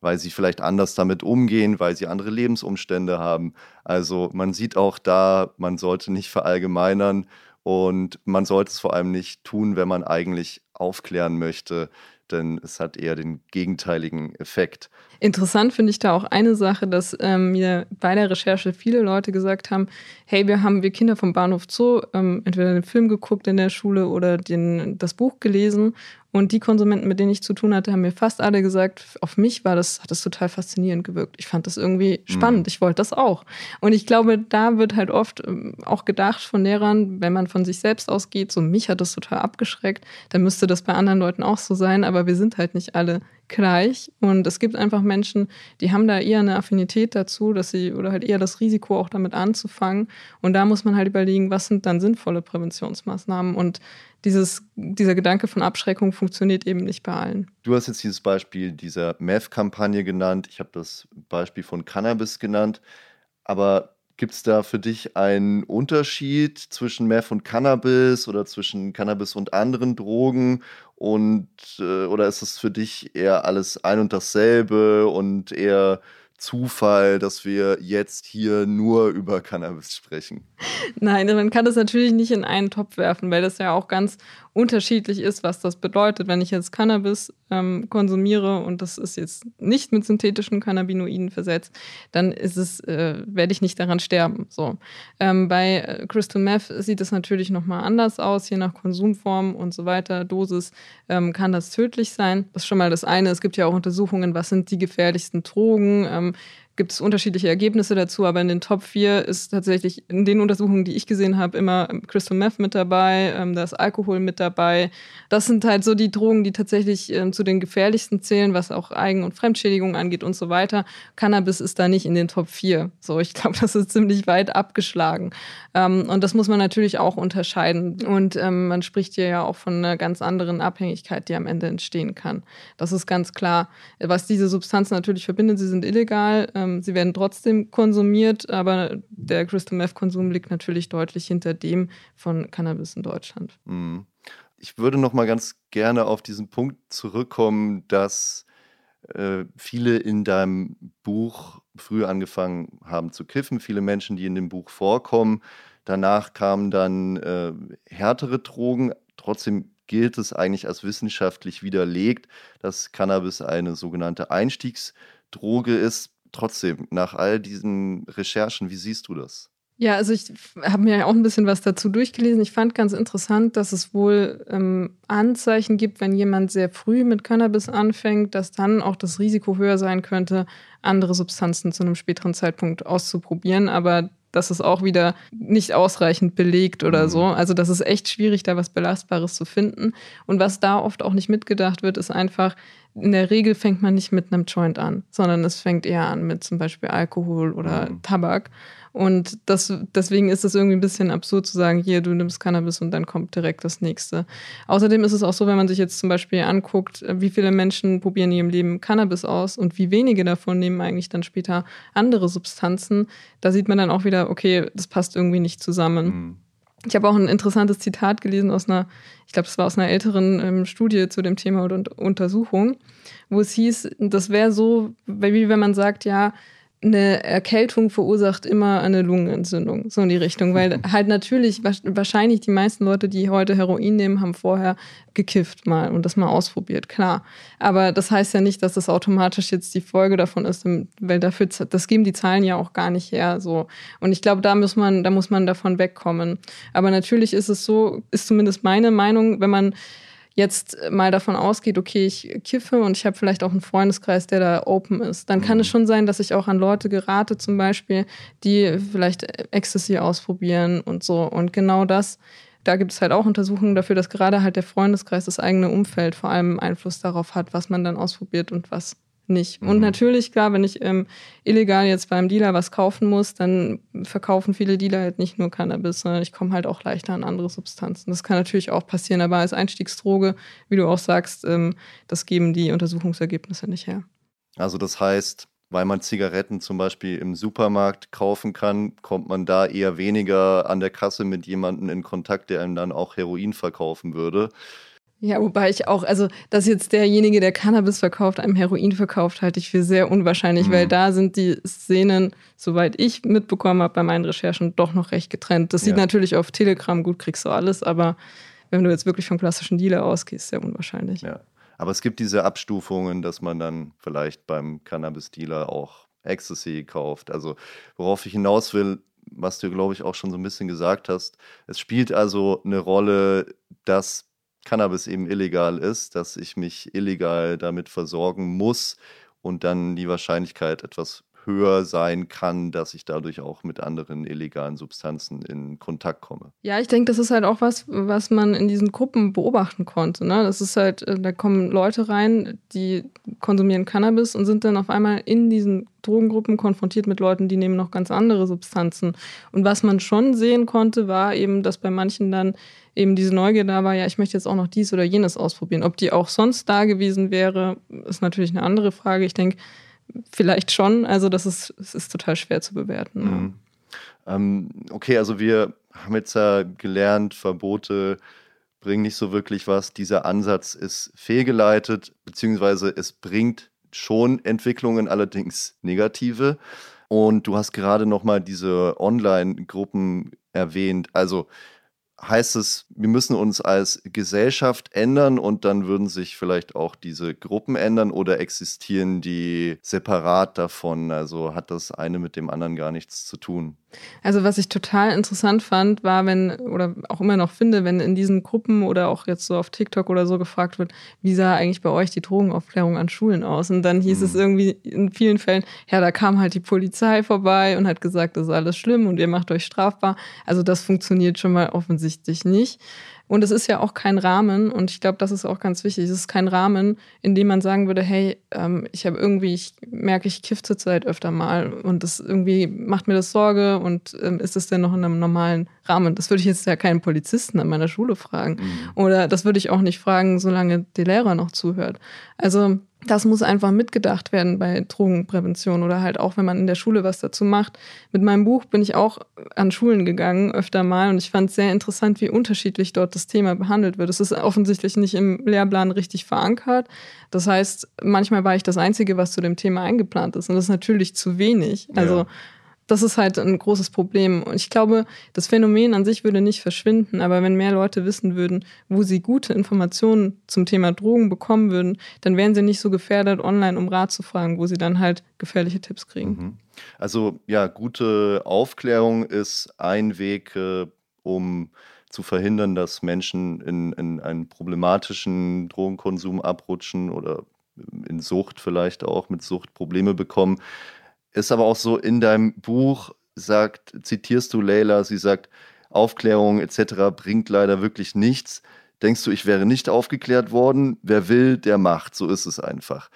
weil sie vielleicht anders damit umgehen, weil sie andere Lebensumstände haben. Also man sieht auch da, man sollte nicht verallgemeinern und man sollte es vor allem nicht tun, wenn man eigentlich aufklären möchte, denn es hat eher den gegenteiligen Effekt. Interessant finde ich da auch eine Sache, dass ähm, mir bei der Recherche viele Leute gesagt haben, hey, wir haben wir Kinder vom Bahnhof Zoo ähm, entweder den Film geguckt in der Schule oder den, das Buch gelesen und die Konsumenten, mit denen ich zu tun hatte, haben mir fast alle gesagt, auf mich war das, hat das total faszinierend gewirkt. Ich fand das irgendwie mhm. spannend. Mhm. Ich wollte das auch. Und ich glaube, da wird halt oft ähm, auch gedacht von Lehrern, wenn man von sich selbst ausgeht, so mich hat das total abgeschreckt, dann müsste das bei anderen Leuten auch so sein, aber wir sind halt nicht alle gleich. Und es gibt einfach Menschen, die haben da eher eine Affinität dazu, dass sie oder halt eher das Risiko auch damit anzufangen. Und da muss man halt überlegen, was sind dann sinnvolle Präventionsmaßnahmen. Und dieses, dieser Gedanke von Abschreckung funktioniert eben nicht bei allen. Du hast jetzt dieses Beispiel dieser Meth-Kampagne genannt. Ich habe das Beispiel von Cannabis genannt. Aber Gibt es da für dich einen Unterschied zwischen Meth und Cannabis oder zwischen Cannabis und anderen Drogen? Und äh, oder ist es für dich eher alles ein und dasselbe und eher Zufall, dass wir jetzt hier nur über Cannabis sprechen? Nein, man kann das natürlich nicht in einen Topf werfen, weil das ja auch ganz unterschiedlich ist, was das bedeutet. Wenn ich jetzt Cannabis ähm, konsumiere und das ist jetzt nicht mit synthetischen Cannabinoiden versetzt, dann ist es, äh, werde ich nicht daran sterben. So. Ähm, bei äh, Crystal Meth sieht es natürlich nochmal anders aus, je nach Konsumform und so weiter, Dosis ähm, kann das tödlich sein. Das ist schon mal das eine. Es gibt ja auch Untersuchungen, was sind die gefährlichsten Drogen. Ähm, gibt es unterschiedliche Ergebnisse dazu, aber in den Top 4 ist tatsächlich in den Untersuchungen, die ich gesehen habe, immer Crystal Meth mit dabei, ähm, da ist Alkohol mit dabei. Das sind halt so die Drogen, die tatsächlich ähm, zu den gefährlichsten zählen, was auch Eigen- und Fremdschädigung angeht und so weiter. Cannabis ist da nicht in den Top 4. So, ich glaube, das ist ziemlich weit abgeschlagen. Ähm, und das muss man natürlich auch unterscheiden. Und ähm, man spricht hier ja auch von einer ganz anderen Abhängigkeit, die am Ende entstehen kann. Das ist ganz klar. Was diese Substanzen natürlich verbindet, sie sind illegal. Ähm, sie werden trotzdem konsumiert, aber der Crystal Meth Konsum liegt natürlich deutlich hinter dem von Cannabis in Deutschland. Mhm. Ich würde noch mal ganz gerne auf diesen Punkt zurückkommen, dass äh, viele in deinem Buch früh angefangen haben zu kiffen, viele Menschen, die in dem Buch vorkommen. Danach kamen dann äh, härtere Drogen. Trotzdem gilt es eigentlich als wissenschaftlich widerlegt, dass Cannabis eine sogenannte Einstiegsdroge ist trotzdem, nach all diesen Recherchen, wie siehst du das? Ja, also ich habe mir auch ein bisschen was dazu durchgelesen. Ich fand ganz interessant, dass es wohl ähm, Anzeichen gibt, wenn jemand sehr früh mit Cannabis anfängt, dass dann auch das Risiko höher sein könnte, andere Substanzen zu einem späteren Zeitpunkt auszuprobieren. Aber das ist auch wieder nicht ausreichend belegt oder mhm. so. Also das ist echt schwierig, da was Belastbares zu finden. Und was da oft auch nicht mitgedacht wird, ist einfach, in der Regel fängt man nicht mit einem Joint an, sondern es fängt eher an mit zum Beispiel Alkohol oder mhm. Tabak. Und das, deswegen ist es irgendwie ein bisschen absurd zu sagen, hier, du nimmst Cannabis und dann kommt direkt das nächste. Außerdem ist es auch so, wenn man sich jetzt zum Beispiel anguckt, wie viele Menschen probieren in ihrem Leben Cannabis aus und wie wenige davon nehmen eigentlich dann später andere Substanzen, da sieht man dann auch wieder, okay, das passt irgendwie nicht zusammen. Mhm. Ich habe auch ein interessantes Zitat gelesen aus einer, ich glaube, es war aus einer älteren ähm, Studie zu dem Thema oder Untersuchung, wo es hieß, das wäre so, wie wenn man sagt, ja, eine Erkältung verursacht immer eine Lungenentzündung, so in die Richtung. Weil halt natürlich, wahrscheinlich die meisten Leute, die heute Heroin nehmen, haben vorher gekifft mal und das mal ausprobiert, klar. Aber das heißt ja nicht, dass das automatisch jetzt die Folge davon ist, weil dafür, das geben die Zahlen ja auch gar nicht her, so. Und ich glaube, da muss man, da muss man davon wegkommen. Aber natürlich ist es so, ist zumindest meine Meinung, wenn man jetzt mal davon ausgeht, okay, ich kiffe und ich habe vielleicht auch einen Freundeskreis, der da open ist, dann kann es mhm. schon sein, dass ich auch an Leute gerate, zum Beispiel, die vielleicht Ecstasy ausprobieren und so. Und genau das, da gibt es halt auch Untersuchungen dafür, dass gerade halt der Freundeskreis, das eigene Umfeld vor allem Einfluss darauf hat, was man dann ausprobiert und was nicht. Und mhm. natürlich, klar, wenn ich ähm, illegal jetzt beim Dealer was kaufen muss, dann verkaufen viele Dealer halt nicht nur Cannabis, sondern ich komme halt auch leichter an andere Substanzen. Das kann natürlich auch passieren, aber als Einstiegsdroge, wie du auch sagst, ähm, das geben die Untersuchungsergebnisse nicht her. Also das heißt, weil man Zigaretten zum Beispiel im Supermarkt kaufen kann, kommt man da eher weniger an der Kasse mit jemandem in Kontakt, der einem dann auch Heroin verkaufen würde. Ja, wobei ich auch, also dass jetzt derjenige, der Cannabis verkauft, einem Heroin verkauft, halte ich für sehr unwahrscheinlich, mhm. weil da sind die Szenen, soweit ich mitbekommen habe bei meinen Recherchen, doch noch recht getrennt. Das sieht natürlich auf Telegram gut, kriegst du alles, aber wenn du jetzt wirklich vom klassischen Dealer ausgehst, sehr unwahrscheinlich. Ja. Aber es gibt diese Abstufungen, dass man dann vielleicht beim Cannabis-Dealer auch Ecstasy kauft. Also worauf ich hinaus will, was du, glaube ich, auch schon so ein bisschen gesagt hast, es spielt also eine Rolle, dass Cannabis eben illegal ist, dass ich mich illegal damit versorgen muss und dann die Wahrscheinlichkeit etwas höher sein kann, dass ich dadurch auch mit anderen illegalen Substanzen in Kontakt komme. Ja, ich denke, das ist halt auch was, was man in diesen Gruppen beobachten konnte. Ne? Das ist halt, äh, da kommen Leute rein, die konsumieren Cannabis und sind dann auf einmal in diesen Drogengruppen konfrontiert mit Leuten, die nehmen noch ganz andere Substanzen. Und was man schon sehen konnte, war eben, dass bei manchen dann eben diese Neugier da war, ja, ich möchte jetzt auch noch dies oder jenes ausprobieren. Ob die auch sonst da gewesen wäre, ist natürlich eine andere Frage. Ich denke, vielleicht schon. Also das ist, das ist total schwer zu bewerten. Mhm. Ähm, okay, also wir haben jetzt ja gelernt, Verbote bringen nicht so wirklich was. Dieser Ansatz ist fehlgeleitet, beziehungsweise es bringt schon Entwicklungen, allerdings negative. Und du hast gerade noch mal diese Online-Gruppen erwähnt. Also heißt es, wir müssen uns als Gesellschaft ändern und dann würden sich vielleicht auch diese Gruppen ändern oder existieren die separat davon? Also hat das eine mit dem anderen gar nichts zu tun? Also was ich total interessant fand, war, wenn, oder auch immer noch finde, wenn in diesen Gruppen oder auch jetzt so auf TikTok oder so gefragt wird, wie sah eigentlich bei euch die Drogenaufklärung an Schulen aus? Und dann hieß mhm. es irgendwie in vielen Fällen, ja, da kam halt die Polizei vorbei und hat gesagt, das ist alles schlimm und ihr macht euch strafbar. Also das funktioniert schon mal offensichtlich nicht. Und es ist ja auch kein Rahmen, und ich glaube, das ist auch ganz wichtig, es ist kein Rahmen, in dem man sagen würde, hey, ähm, ich habe irgendwie, ich merke, ich kiffe zurzeit öfter mal und das irgendwie macht mir das Sorge und ähm, ist es denn noch in einem normalen Rahmen? Das würde ich jetzt ja keinen Polizisten an meiner Schule fragen. Mhm. Oder das würde ich auch nicht fragen, solange der Lehrer noch zuhört. Also das muss einfach mitgedacht werden bei Drogenprävention oder halt auch, wenn man in der Schule was dazu macht. Mit meinem Buch bin ich auch an Schulen gegangen, öfter mal, und ich fand es sehr interessant, wie unterschiedlich dort das Thema behandelt wird. Es ist offensichtlich nicht im Lehrplan richtig verankert. Das heißt, manchmal war ich das Einzige, was zu dem Thema eingeplant ist. Und das ist natürlich zu wenig. Also ja das ist halt ein großes Problem. Und ich glaube, das Phänomen an sich würde nicht verschwinden, aber wenn mehr Leute wissen würden, wo sie gute Informationen zum Thema Drogen bekommen würden, dann wären sie nicht so gefährdet, online um Rat zu fragen, wo sie dann halt gefährliche Tipps kriegen. Mhm. Also ja, gute Aufklärung ist ein Weg, äh, um zu verhindern, dass Menschen in, in einen problematischen Drogenkonsum abrutschen oder in Sucht vielleicht auch mit Sucht Probleme bekommen. Ist aber auch so in deinem Buch, sagt, zitierst du Leila, sie sagt, Aufklärung etc. bringt leider wirklich nichts. Denkst du, ich wäre nicht aufgeklärt worden? Wer will, der macht. So ist es einfach.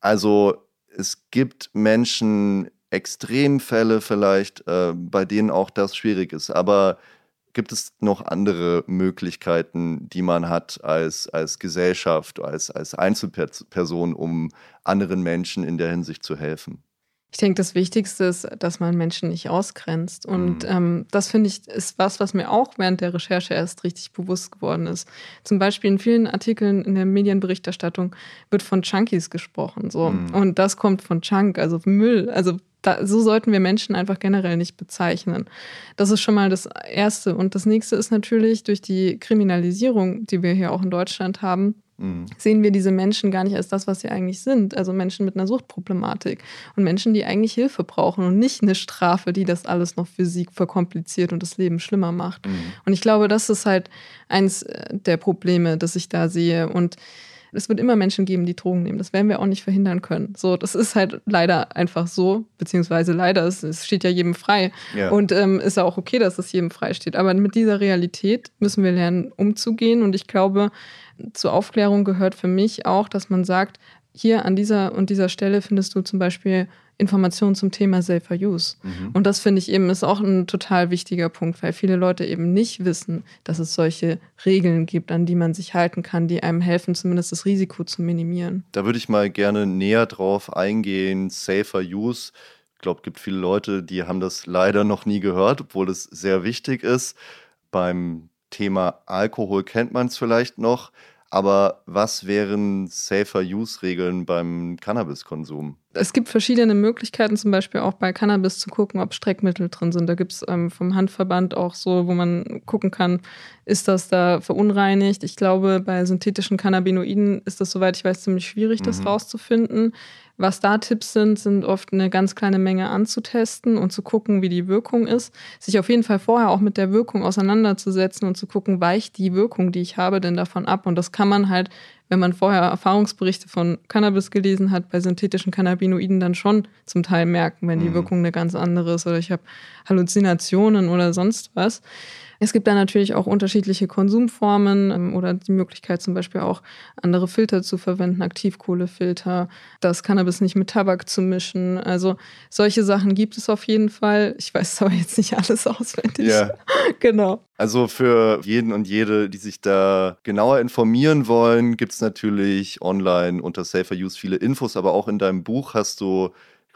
Also es gibt Menschen, Extremfälle vielleicht, äh, bei denen auch das schwierig ist. Aber gibt es noch andere Möglichkeiten, die man hat als, als Gesellschaft, als, als Einzelperson, um anderen Menschen in der Hinsicht zu helfen? Ich denke, das Wichtigste ist, dass man Menschen nicht ausgrenzt. Und mhm. ähm, das finde ich ist was, was mir auch während der Recherche erst richtig bewusst geworden ist. Zum Beispiel in vielen Artikeln in der Medienberichterstattung wird von Chunkies gesprochen. So. Mhm. Und das kommt von Chunk, also Müll. Also da, so sollten wir Menschen einfach generell nicht bezeichnen. Das ist schon mal das Erste. Und das nächste ist natürlich durch die Kriminalisierung, die wir hier auch in Deutschland haben, mhm. sehen wir diese Menschen gar nicht als das, was sie eigentlich sind. Also Menschen mit einer Suchtproblematik und Menschen, die eigentlich Hilfe brauchen und nicht eine Strafe, die das alles noch für sie verkompliziert und das Leben schlimmer macht. Mhm. Und ich glaube, das ist halt eins äh, der Probleme, das ich da sehe. Und es wird immer Menschen geben, die Drogen nehmen. Das werden wir auch nicht verhindern können. So, das ist halt leider einfach so, beziehungsweise leider, es, es steht ja jedem frei. Ja. Und ähm, ist ja auch okay, dass es jedem frei steht. Aber mit dieser Realität müssen wir lernen, umzugehen. Und ich glaube, zur Aufklärung gehört für mich auch, dass man sagt, hier an dieser und dieser Stelle findest du zum Beispiel Informationen zum Thema Safer Use. Mhm. Und das finde ich eben ist auch ein total wichtiger Punkt, weil viele Leute eben nicht wissen, dass es solche Regeln gibt, an die man sich halten kann, die einem helfen, zumindest das Risiko zu minimieren. Da würde ich mal gerne näher drauf eingehen. Safer Use. Ich glaube, es gibt viele Leute, die haben das leider noch nie gehört, obwohl es sehr wichtig ist. Beim Thema Alkohol kennt man es vielleicht noch. Aber was wären Safer-Use-Regeln beim Cannabiskonsum? Es gibt verschiedene Möglichkeiten, zum Beispiel auch bei Cannabis zu gucken, ob Streckmittel drin sind. Da gibt es ähm, vom Handverband auch so, wo man gucken kann, ist das da verunreinigt. Ich glaube, bei synthetischen Cannabinoiden ist das, soweit ich weiß, ziemlich schwierig, das mhm. rauszufinden. Was da Tipps sind, sind oft eine ganz kleine Menge anzutesten und zu gucken, wie die Wirkung ist. Sich auf jeden Fall vorher auch mit der Wirkung auseinanderzusetzen und zu gucken, weicht die Wirkung, die ich habe, denn davon ab. Und das kann man halt, wenn man vorher Erfahrungsberichte von Cannabis gelesen hat, bei synthetischen Cannabinoiden dann schon zum Teil merken, wenn die mhm. Wirkung eine ganz andere ist oder ich habe Halluzinationen oder sonst was. Es gibt da natürlich auch unterschiedliche Konsumformen ähm, oder die Möglichkeit zum Beispiel auch andere Filter zu verwenden, Aktivkohlefilter, das Cannabis nicht mit Tabak zu mischen. Also solche Sachen gibt es auf jeden Fall. Ich weiß aber jetzt nicht alles auswendig. Ja. genau. Also für jeden und jede, die sich da genauer informieren wollen, gibt es natürlich online unter Safer Use viele Infos, aber auch in deinem Buch hast du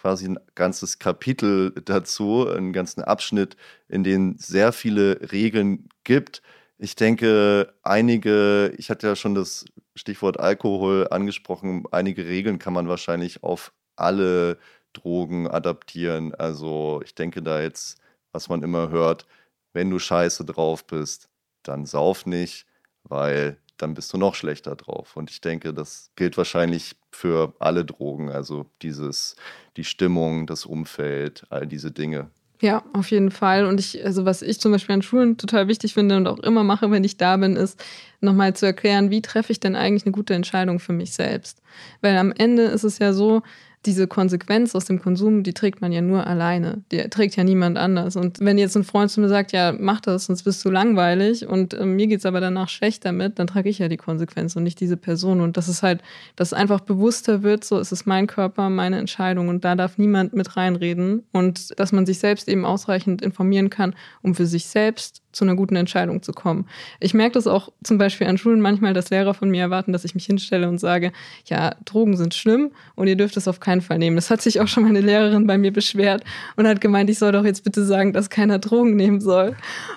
quasi ein ganzes Kapitel dazu, einen ganzen Abschnitt, in dem sehr viele Regeln gibt. Ich denke, einige, ich hatte ja schon das Stichwort Alkohol angesprochen, einige Regeln kann man wahrscheinlich auf alle Drogen adaptieren. Also ich denke da jetzt, was man immer hört, wenn du scheiße drauf bist, dann sauf nicht, weil dann bist du noch schlechter drauf. Und ich denke, das gilt wahrscheinlich für alle Drogen. Also dieses, die Stimmung, das Umfeld, all diese Dinge. Ja, auf jeden Fall. Und ich, also was ich zum Beispiel an Schulen total wichtig finde und auch immer mache, wenn ich da bin, ist nochmal zu erklären, wie treffe ich denn eigentlich eine gute Entscheidung für mich selbst. Weil am Ende ist es ja so, diese Konsequenz aus dem Konsum, die trägt man ja nur alleine. Die trägt ja niemand anders. Und wenn jetzt ein Freund zu mir sagt, ja, mach das, sonst bist du langweilig und äh, mir es aber danach schlecht damit, dann trage ich ja die Konsequenz und nicht diese Person. Und das ist halt, dass einfach bewusster wird, so ist es mein Körper, meine Entscheidung und da darf niemand mit reinreden. Und dass man sich selbst eben ausreichend informieren kann, um für sich selbst zu einer guten Entscheidung zu kommen. Ich merke das auch zum Beispiel an Schulen manchmal, dass Lehrer von mir erwarten, dass ich mich hinstelle und sage, ja, Drogen sind schlimm und ihr dürft es auf keinen Fall nehmen. Das hat sich auch schon meine Lehrerin bei mir beschwert und hat gemeint, ich soll doch jetzt bitte sagen, dass keiner Drogen nehmen soll.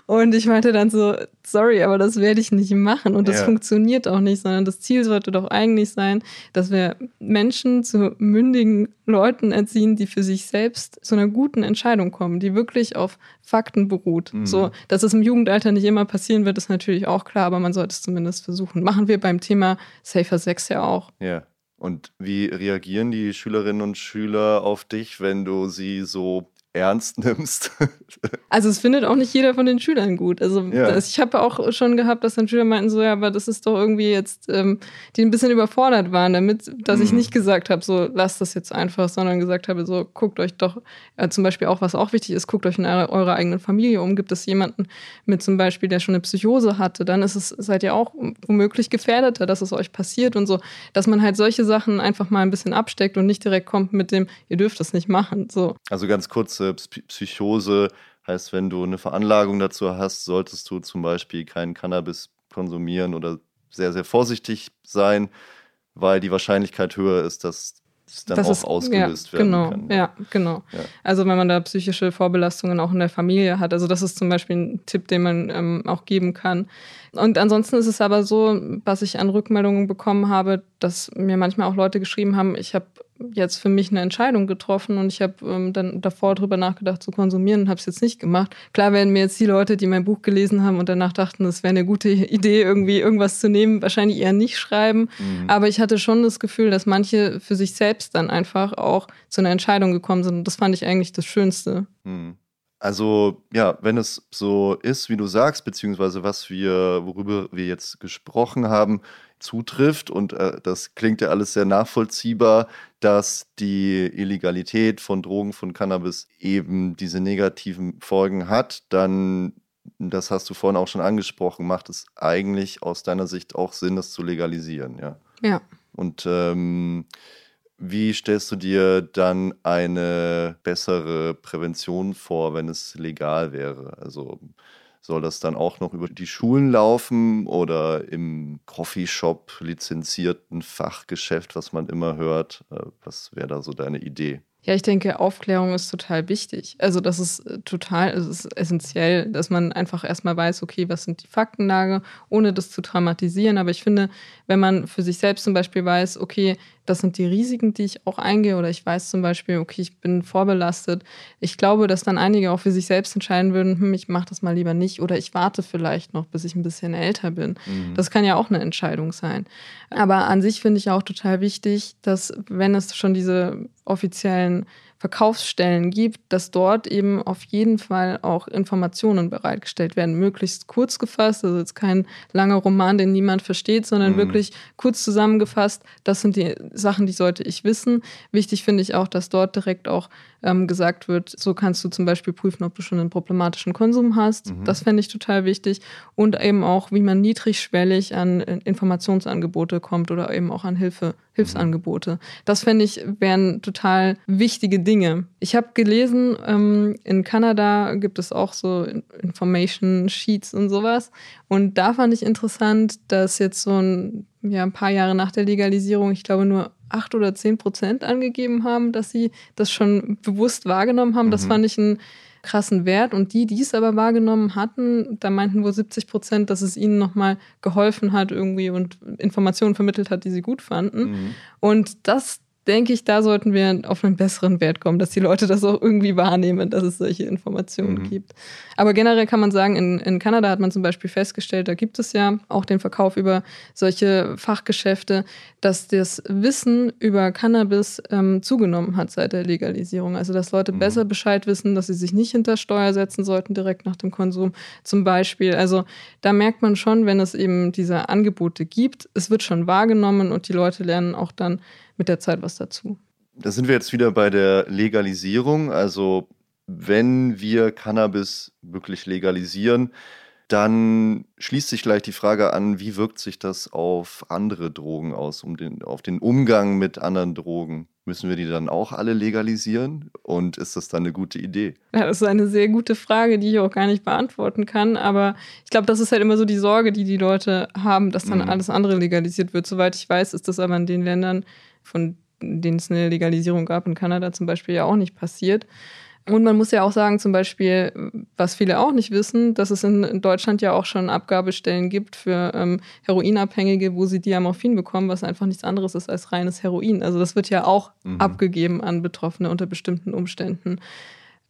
Und ich meinte dann so, sorry, aber das werde ich nicht machen und das ja. funktioniert auch nicht, sondern das Ziel sollte doch eigentlich sein, dass wir Menschen zu mündigen Leuten erziehen, die für sich selbst zu einer guten Entscheidung kommen, die wirklich auf Fakten beruht. Mhm. So, dass es im Jugendalter nicht immer passieren wird, ist natürlich auch klar, aber man sollte es zumindest versuchen. Machen wir beim Thema Safer Sex ja auch. Ja. Und wie reagieren die Schülerinnen und Schüler auf dich, wenn du sie so ernst nimmst. also es findet auch nicht jeder von den Schülern gut. Also ja. das, ich habe auch schon gehabt, dass dann Schüler meinten so, ja, aber das ist doch irgendwie jetzt, ähm, die ein bisschen überfordert waren damit, dass mhm. ich nicht gesagt habe, so lasst das jetzt einfach, sondern gesagt habe, so guckt euch doch, äh, zum Beispiel auch, was auch wichtig ist, guckt euch in eure, eurer eigenen Familie um. Gibt es jemanden mit zum Beispiel, der schon eine Psychose hatte, dann ist es, seid ihr auch womöglich gefährdeter, dass es euch passiert und so, dass man halt solche Sachen einfach mal ein bisschen absteckt und nicht direkt kommt mit dem, ihr dürft das nicht machen. So. Also ganz kurz, äh, Psychose heißt, wenn du eine Veranlagung dazu hast, solltest du zum Beispiel keinen Cannabis konsumieren oder sehr, sehr vorsichtig sein, weil die Wahrscheinlichkeit höher ist, dass es dann das auch ist, ausgelöst ja, werden genau, kann. Ja, genau. Ja. Also wenn man da psychische Vorbelastungen auch in der Familie hat. Also das ist zum Beispiel ein Tipp, den man ähm, auch geben kann. Und ansonsten ist es aber so, was ich an Rückmeldungen bekommen habe, dass mir manchmal auch Leute geschrieben haben, ich habe jetzt für mich eine Entscheidung getroffen und ich habe ähm, dann davor drüber nachgedacht zu konsumieren und habe es jetzt nicht gemacht. Klar werden mir jetzt die Leute, die mein Buch gelesen haben und danach dachten, es wäre eine gute Idee, irgendwie irgendwas zu nehmen, wahrscheinlich eher nicht schreiben. Mhm. Aber ich hatte schon das Gefühl, dass manche für sich selbst dann einfach auch zu einer Entscheidung gekommen sind. Und das fand ich eigentlich das Schönste. Mhm. Also ja, wenn es so ist, wie du sagst, beziehungsweise was wir, worüber wir jetzt gesprochen haben, zutrifft und äh, das klingt ja alles sehr nachvollziehbar, dass die Illegalität von Drogen, von Cannabis eben diese negativen Folgen hat, dann, das hast du vorhin auch schon angesprochen, macht es eigentlich aus deiner Sicht auch Sinn, das zu legalisieren, ja. Ja. Und ähm, wie stellst du dir dann eine bessere Prävention vor, wenn es legal wäre? Also soll das dann auch noch über die Schulen laufen oder im Coffeeshop lizenzierten Fachgeschäft, was man immer hört? Äh, was wäre da so deine Idee? Ja, ich denke, Aufklärung ist total wichtig. Also das ist äh, total, es ist essentiell, dass man einfach erstmal weiß, okay, was sind die Faktenlage, ohne das zu traumatisieren. Aber ich finde, wenn man für sich selbst zum Beispiel weiß, okay, das sind die Risiken, die ich auch eingehe, oder ich weiß zum Beispiel, okay, ich bin vorbelastet. Ich glaube, dass dann einige auch für sich selbst entscheiden würden, hm, ich mache das mal lieber nicht oder ich warte vielleicht noch, bis ich ein bisschen älter bin. Mhm. Das kann ja auch eine Entscheidung sein. Aber an sich finde ich auch total wichtig, dass wenn es schon diese offiziellen Verkaufsstellen gibt, dass dort eben auf jeden Fall auch Informationen bereitgestellt werden, möglichst kurz gefasst, also jetzt kein langer Roman, den niemand versteht, sondern mhm. wirklich kurz zusammengefasst, das sind die Sachen, die sollte ich wissen. Wichtig finde ich auch, dass dort direkt auch ähm, gesagt wird, so kannst du zum Beispiel prüfen, ob du schon einen problematischen Konsum hast. Mhm. Das fände ich total wichtig. Und eben auch, wie man niedrigschwellig an äh, Informationsangebote kommt oder eben auch an Hilfe, Hilfsangebote. Das fände ich wären total wichtige Dinge. Ich habe gelesen, ähm, in Kanada gibt es auch so Information Sheets und sowas. Und da fand ich interessant, dass jetzt so ein, ja, ein paar Jahre nach der Legalisierung, ich glaube nur acht oder zehn Prozent angegeben haben, dass sie das schon bewusst wahrgenommen haben. Mhm. Das fand ich einen krassen Wert. Und die, die es aber wahrgenommen hatten, da meinten wohl 70 Prozent, dass es ihnen nochmal geholfen hat irgendwie und Informationen vermittelt hat, die sie gut fanden. Mhm. Und das denke ich, da sollten wir auf einen besseren Wert kommen, dass die Leute das auch irgendwie wahrnehmen, dass es solche Informationen mhm. gibt. Aber generell kann man sagen, in, in Kanada hat man zum Beispiel festgestellt, da gibt es ja auch den Verkauf über solche Fachgeschäfte, dass das Wissen über Cannabis ähm, zugenommen hat seit der Legalisierung. Also dass Leute mhm. besser Bescheid wissen, dass sie sich nicht hinter Steuer setzen sollten direkt nach dem Konsum zum Beispiel. Also da merkt man schon, wenn es eben diese Angebote gibt, es wird schon wahrgenommen und die Leute lernen auch dann mit der Zeit was dazu. Da sind wir jetzt wieder bei der Legalisierung. Also wenn wir Cannabis wirklich legalisieren, dann schließt sich gleich die Frage an, wie wirkt sich das auf andere Drogen aus, um den, auf den Umgang mit anderen Drogen? Müssen wir die dann auch alle legalisieren? Und ist das dann eine gute Idee? Ja, das ist eine sehr gute Frage, die ich auch gar nicht beantworten kann. Aber ich glaube, das ist halt immer so die Sorge, die die Leute haben, dass dann mhm. alles andere legalisiert wird. Soweit ich weiß, ist das aber in den Ländern, von denen es eine Legalisierung gab, in Kanada zum Beispiel ja auch nicht passiert. Und man muss ja auch sagen, zum Beispiel, was viele auch nicht wissen, dass es in Deutschland ja auch schon Abgabestellen gibt für ähm, Heroinabhängige, wo sie Diamorphin bekommen, was einfach nichts anderes ist als reines Heroin. Also das wird ja auch mhm. abgegeben an Betroffene unter bestimmten Umständen.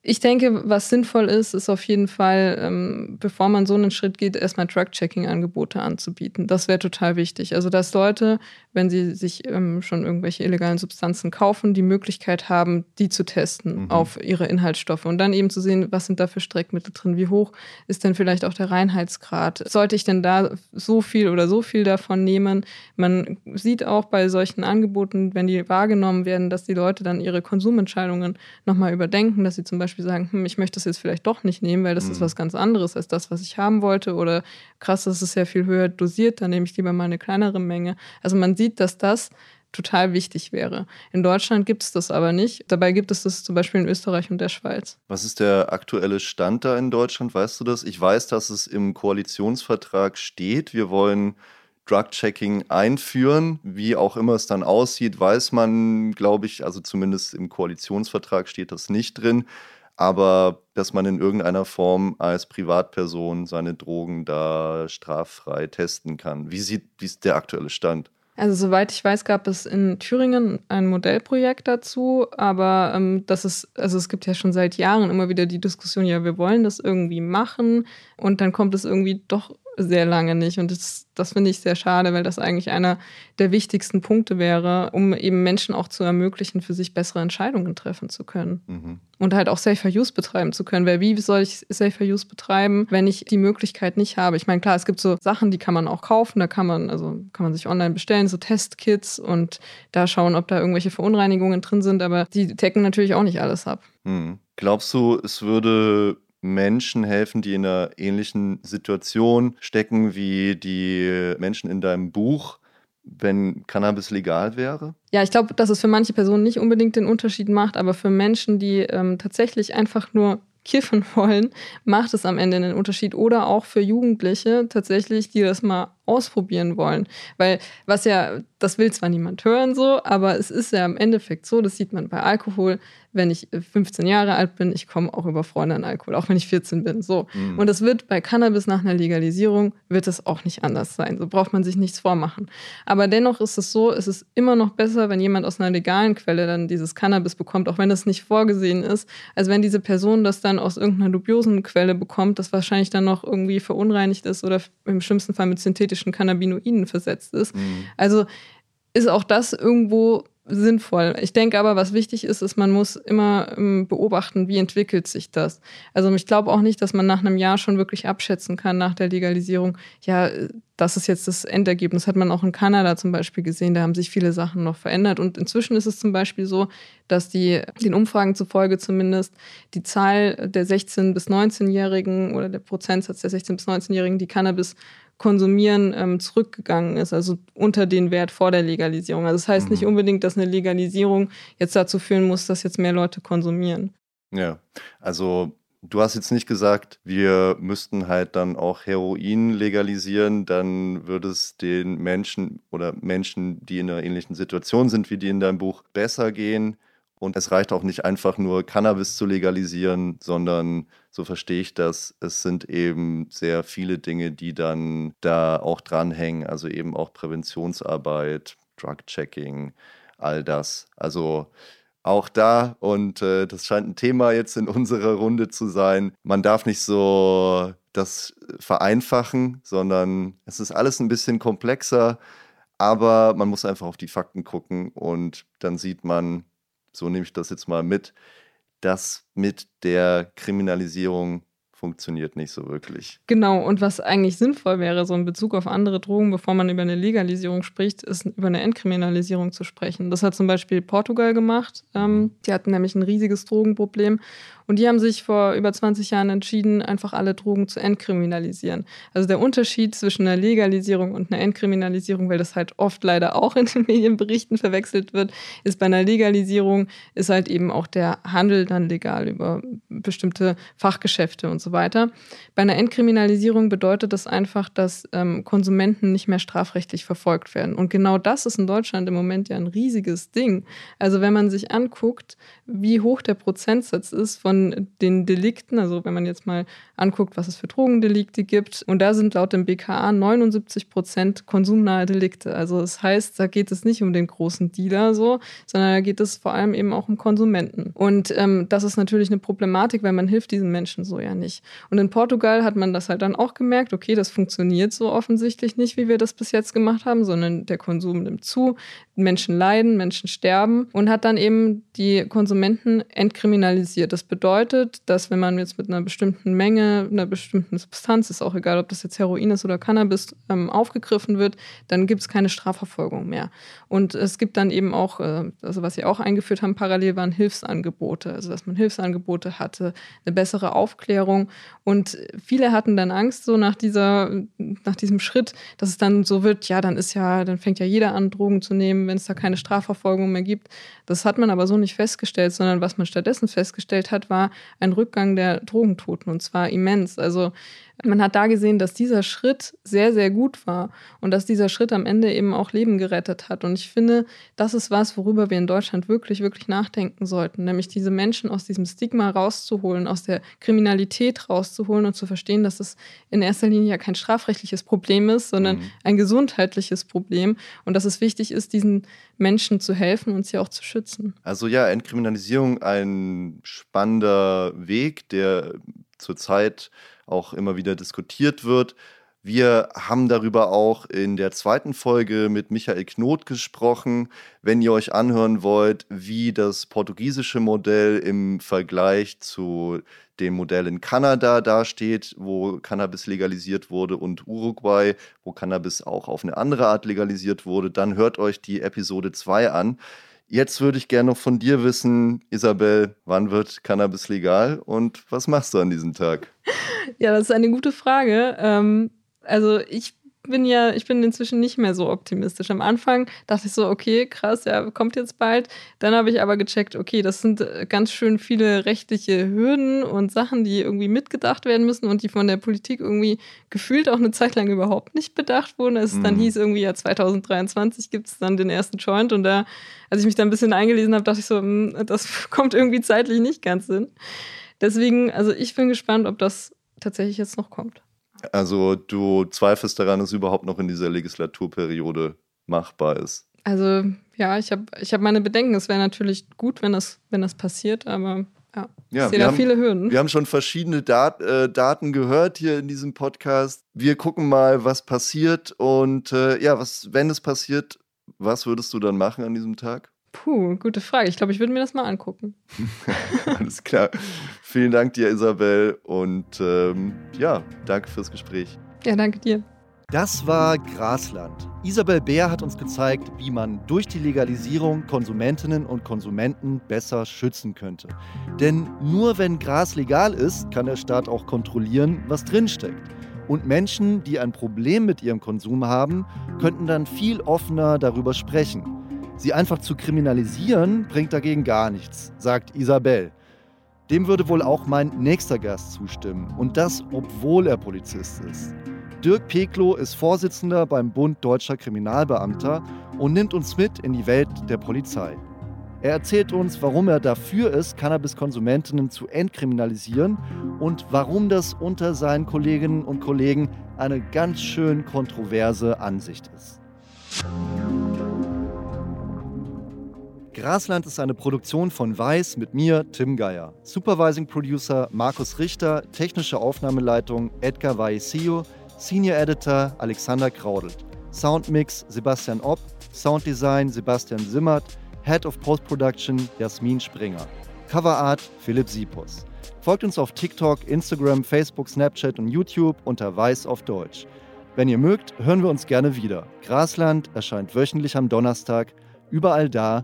Ich denke, was sinnvoll ist, ist auf jeden Fall, ähm, bevor man so einen Schritt geht, erstmal Drug-Checking-Angebote anzubieten. Das wäre total wichtig. Also, dass Leute, wenn sie sich ähm, schon irgendwelche illegalen Substanzen kaufen, die Möglichkeit haben, die zu testen mhm. auf ihre Inhaltsstoffe und dann eben zu sehen, was sind da für Streckmittel drin, wie hoch ist denn vielleicht auch der Reinheitsgrad. Sollte ich denn da so viel oder so viel davon nehmen? Man sieht auch bei solchen Angeboten, wenn die wahrgenommen werden, dass die Leute dann ihre Konsumentscheidungen nochmal überdenken, dass sie zum Beispiel sagen, hm, ich möchte das jetzt vielleicht doch nicht nehmen, weil das mhm. ist was ganz anderes als das, was ich haben wollte. Oder krass, das ist ja viel höher dosiert, dann nehme ich lieber mal eine kleinere Menge. Also man sieht, dass das total wichtig wäre. In Deutschland gibt es das aber nicht. Dabei gibt es das zum Beispiel in Österreich und der Schweiz. Was ist der aktuelle Stand da in Deutschland? Weißt du das? Ich weiß, dass es im Koalitionsvertrag steht. Wir wollen Drug-Checking einführen. Wie auch immer es dann aussieht, weiß man, glaube ich, also zumindest im Koalitionsvertrag steht das nicht drin aber dass man in irgendeiner Form als Privatperson seine Drogen da straffrei testen kann. Wie sieht wie ist der aktuelle Stand? Also soweit ich weiß, gab es in Thüringen ein Modellprojekt dazu, aber ähm, das ist, also es gibt ja schon seit Jahren immer wieder die Diskussion, ja, wir wollen das irgendwie machen und dann kommt es irgendwie doch sehr lange nicht. Und das, das finde ich sehr schade, weil das eigentlich einer der wichtigsten Punkte wäre, um eben Menschen auch zu ermöglichen, für sich bessere Entscheidungen treffen zu können. Mhm. Und halt auch Safer Use betreiben zu können. Weil wie soll ich Safer Use betreiben, wenn ich die Möglichkeit nicht habe? Ich meine, klar, es gibt so Sachen, die kann man auch kaufen, da kann man, also kann man sich online bestellen, so Testkits und da schauen, ob da irgendwelche Verunreinigungen drin sind, aber die decken natürlich auch nicht alles ab. Mhm. Glaubst du, es würde Menschen helfen, die in einer ähnlichen Situation stecken wie die Menschen in deinem Buch, wenn Cannabis legal wäre? Ja, ich glaube, dass es für manche Personen nicht unbedingt den Unterschied macht, aber für Menschen, die ähm, tatsächlich einfach nur kiffen wollen, macht es am Ende einen Unterschied. Oder auch für Jugendliche tatsächlich, die das mal ausprobieren wollen. Weil was ja, das will zwar niemand hören so, aber es ist ja im Endeffekt so, das sieht man bei Alkohol, wenn ich 15 Jahre alt bin, ich komme auch über Freunde an Alkohol, auch wenn ich 14 bin. So. Mhm. Und das wird bei Cannabis nach einer Legalisierung, wird es auch nicht anders sein. So braucht man sich nichts vormachen. Aber dennoch ist es so, es ist immer noch besser, wenn jemand aus einer legalen Quelle dann dieses Cannabis bekommt, auch wenn das nicht vorgesehen ist, als wenn diese Person das dann aus irgendeiner dubiosen Quelle bekommt, das wahrscheinlich dann noch irgendwie verunreinigt ist oder im schlimmsten Fall mit synthetischen synthetischen Cannabinoiden versetzt ist. Mhm. Also ist auch das irgendwo sinnvoll. Ich denke aber, was wichtig ist, ist, man muss immer ähm, beobachten, wie entwickelt sich das. Also ich glaube auch nicht, dass man nach einem Jahr schon wirklich abschätzen kann nach der Legalisierung, ja, das ist jetzt das Endergebnis. Hat man auch in Kanada zum Beispiel gesehen, da haben sich viele Sachen noch verändert. Und inzwischen ist es zum Beispiel so, dass die, den Umfragen zufolge zumindest, die Zahl der 16- bis 19-Jährigen oder der Prozentsatz der 16- bis 19-Jährigen, die Cannabis Konsumieren ähm, zurückgegangen ist, also unter den Wert vor der Legalisierung. Also das heißt mhm. nicht unbedingt, dass eine Legalisierung jetzt dazu führen muss, dass jetzt mehr Leute konsumieren. Ja, also du hast jetzt nicht gesagt, wir müssten halt dann auch Heroin legalisieren, dann würde es den Menschen oder Menschen, die in einer ähnlichen Situation sind wie die in deinem Buch, besser gehen. Und es reicht auch nicht einfach nur Cannabis zu legalisieren, sondern so verstehe ich das, es sind eben sehr viele Dinge, die dann da auch dranhängen. Also eben auch Präventionsarbeit, Drug-Checking, all das. Also auch da, und äh, das scheint ein Thema jetzt in unserer Runde zu sein, man darf nicht so das vereinfachen, sondern es ist alles ein bisschen komplexer, aber man muss einfach auf die Fakten gucken und dann sieht man, so nehme ich das jetzt mal mit, dass mit der Kriminalisierung funktioniert nicht so wirklich. Genau, und was eigentlich sinnvoll wäre, so in Bezug auf andere Drogen, bevor man über eine Legalisierung spricht, ist über eine Entkriminalisierung zu sprechen. Das hat zum Beispiel Portugal gemacht. Ähm, die hatten nämlich ein riesiges Drogenproblem und die haben sich vor über 20 Jahren entschieden, einfach alle Drogen zu entkriminalisieren. Also der Unterschied zwischen einer Legalisierung und einer Entkriminalisierung, weil das halt oft leider auch in den Medienberichten verwechselt wird, ist bei einer Legalisierung ist halt eben auch der Handel dann legal über bestimmte Fachgeschäfte und so weiter. Bei einer Entkriminalisierung bedeutet das einfach, dass ähm, Konsumenten nicht mehr strafrechtlich verfolgt werden. Und genau das ist in Deutschland im Moment ja ein riesiges Ding. Also wenn man sich anguckt, wie hoch der Prozentsatz ist von den Delikten, also wenn man jetzt mal anguckt, was es für Drogendelikte gibt. Und da sind laut dem BKA 79 Prozent konsumnahe Delikte. Also das heißt, da geht es nicht um den großen Dealer so, sondern da geht es vor allem eben auch um Konsumenten. Und ähm, das ist natürlich eine Problematik, weil man hilft diesen Menschen so ja nicht. Und in Portugal hat man das halt dann auch gemerkt, okay, das funktioniert so offensichtlich nicht, wie wir das bis jetzt gemacht haben, sondern der Konsum nimmt zu, Menschen leiden, Menschen sterben und hat dann eben die Konsumenten entkriminalisiert. Das bedeutet, dass wenn man jetzt mit einer bestimmten Menge, einer bestimmten Substanz, ist auch egal, ob das jetzt Heroin ist oder Cannabis, ähm, aufgegriffen wird, dann gibt es keine Strafverfolgung mehr. Und es gibt dann eben auch, äh, also was sie auch eingeführt haben, parallel waren Hilfsangebote, also dass man Hilfsangebote hatte, eine bessere Aufklärung. Und viele hatten dann Angst, so nach dieser, nach diesem Schritt, dass es dann so wird, ja, dann ist ja, dann fängt ja jeder an, Drogen zu nehmen, wenn es da keine Strafverfolgung mehr gibt. Das hat man aber so nicht festgestellt, sondern was man stattdessen festgestellt hat, war ein Rückgang der Drogentoten und zwar immens. Also man hat da gesehen, dass dieser Schritt sehr, sehr gut war und dass dieser Schritt am Ende eben auch Leben gerettet hat. Und ich finde, das ist was, worüber wir in Deutschland wirklich, wirklich nachdenken sollten, nämlich diese Menschen aus diesem Stigma rauszuholen, aus der Kriminalität rauszuholen und zu verstehen, dass es in erster Linie ja kein strafrechtliches Problem ist, sondern mhm. ein gesundheitliches Problem und dass es wichtig ist, diesen Menschen zu helfen und sie auch zu schützen. Also ja, Entkriminalisierung ein spannender Weg, der zurzeit auch immer wieder diskutiert wird. Wir haben darüber auch in der zweiten Folge mit Michael Knot gesprochen. Wenn ihr euch anhören wollt, wie das portugiesische Modell im Vergleich zu dem Modell in Kanada dasteht, wo Cannabis legalisiert wurde, und Uruguay, wo Cannabis auch auf eine andere Art legalisiert wurde, dann hört euch die Episode 2 an. Jetzt würde ich gerne noch von dir wissen, Isabel, wann wird Cannabis legal und was machst du an diesem Tag? Ja, das ist eine gute Frage. Ähm, also ich bin ja, ich bin inzwischen nicht mehr so optimistisch. Am Anfang dachte ich so, okay, krass, ja, kommt jetzt bald. Dann habe ich aber gecheckt, okay, das sind äh, ganz schön viele rechtliche Hürden und Sachen, die irgendwie mitgedacht werden müssen und die von der Politik irgendwie gefühlt auch eine Zeit lang überhaupt nicht bedacht wurden. Es mhm. dann hieß irgendwie, ja, 2023 gibt es dann den ersten Joint und da, als ich mich da ein bisschen eingelesen habe, dachte ich so, hm, das kommt irgendwie zeitlich nicht ganz hin. Deswegen, also ich bin gespannt, ob das tatsächlich jetzt noch kommt. Also du zweifelst daran, dass es überhaupt noch in dieser Legislaturperiode machbar ist. Also ja, ich habe ich hab meine Bedenken. Es wäre natürlich gut, wenn das, wenn das passiert, aber ja, ja ich sehe da haben, viele Hürden. Wir haben schon verschiedene Dat äh, Daten gehört hier in diesem Podcast. Wir gucken mal, was passiert und äh, ja, was, wenn es passiert, was würdest du dann machen an diesem Tag? Puh, gute Frage. Ich glaube, ich würde mir das mal angucken. Alles klar. Vielen Dank dir, Isabel. Und ähm, ja, danke fürs Gespräch. Ja, danke dir. Das war Grasland. Isabel Bär hat uns gezeigt, wie man durch die Legalisierung Konsumentinnen und Konsumenten besser schützen könnte. Denn nur wenn Gras legal ist, kann der Staat auch kontrollieren, was drinsteckt. Und Menschen, die ein Problem mit ihrem Konsum haben, könnten dann viel offener darüber sprechen. Sie einfach zu kriminalisieren, bringt dagegen gar nichts, sagt Isabel. Dem würde wohl auch mein nächster Gast zustimmen. Und das, obwohl er Polizist ist. Dirk Peklo ist Vorsitzender beim Bund Deutscher Kriminalbeamter und nimmt uns mit in die Welt der Polizei. Er erzählt uns, warum er dafür ist, Cannabiskonsumentinnen zu entkriminalisieren und warum das unter seinen Kolleginnen und Kollegen eine ganz schön kontroverse Ansicht ist. Grasland ist eine Produktion von Weiß mit mir, Tim Geier. Supervising Producer Markus Richter, technische Aufnahmeleitung Edgar Vaisio, Senior Editor Alexander Kraudelt. Soundmix Sebastian Opp, Sounddesign Sebastian Simmert, Head of Post-Production Jasmin Springer. Coverart Philipp Siepus. Folgt uns auf TikTok, Instagram, Facebook, Snapchat und YouTube unter Weiß auf Deutsch. Wenn ihr mögt, hören wir uns gerne wieder. Grasland erscheint wöchentlich am Donnerstag, überall da,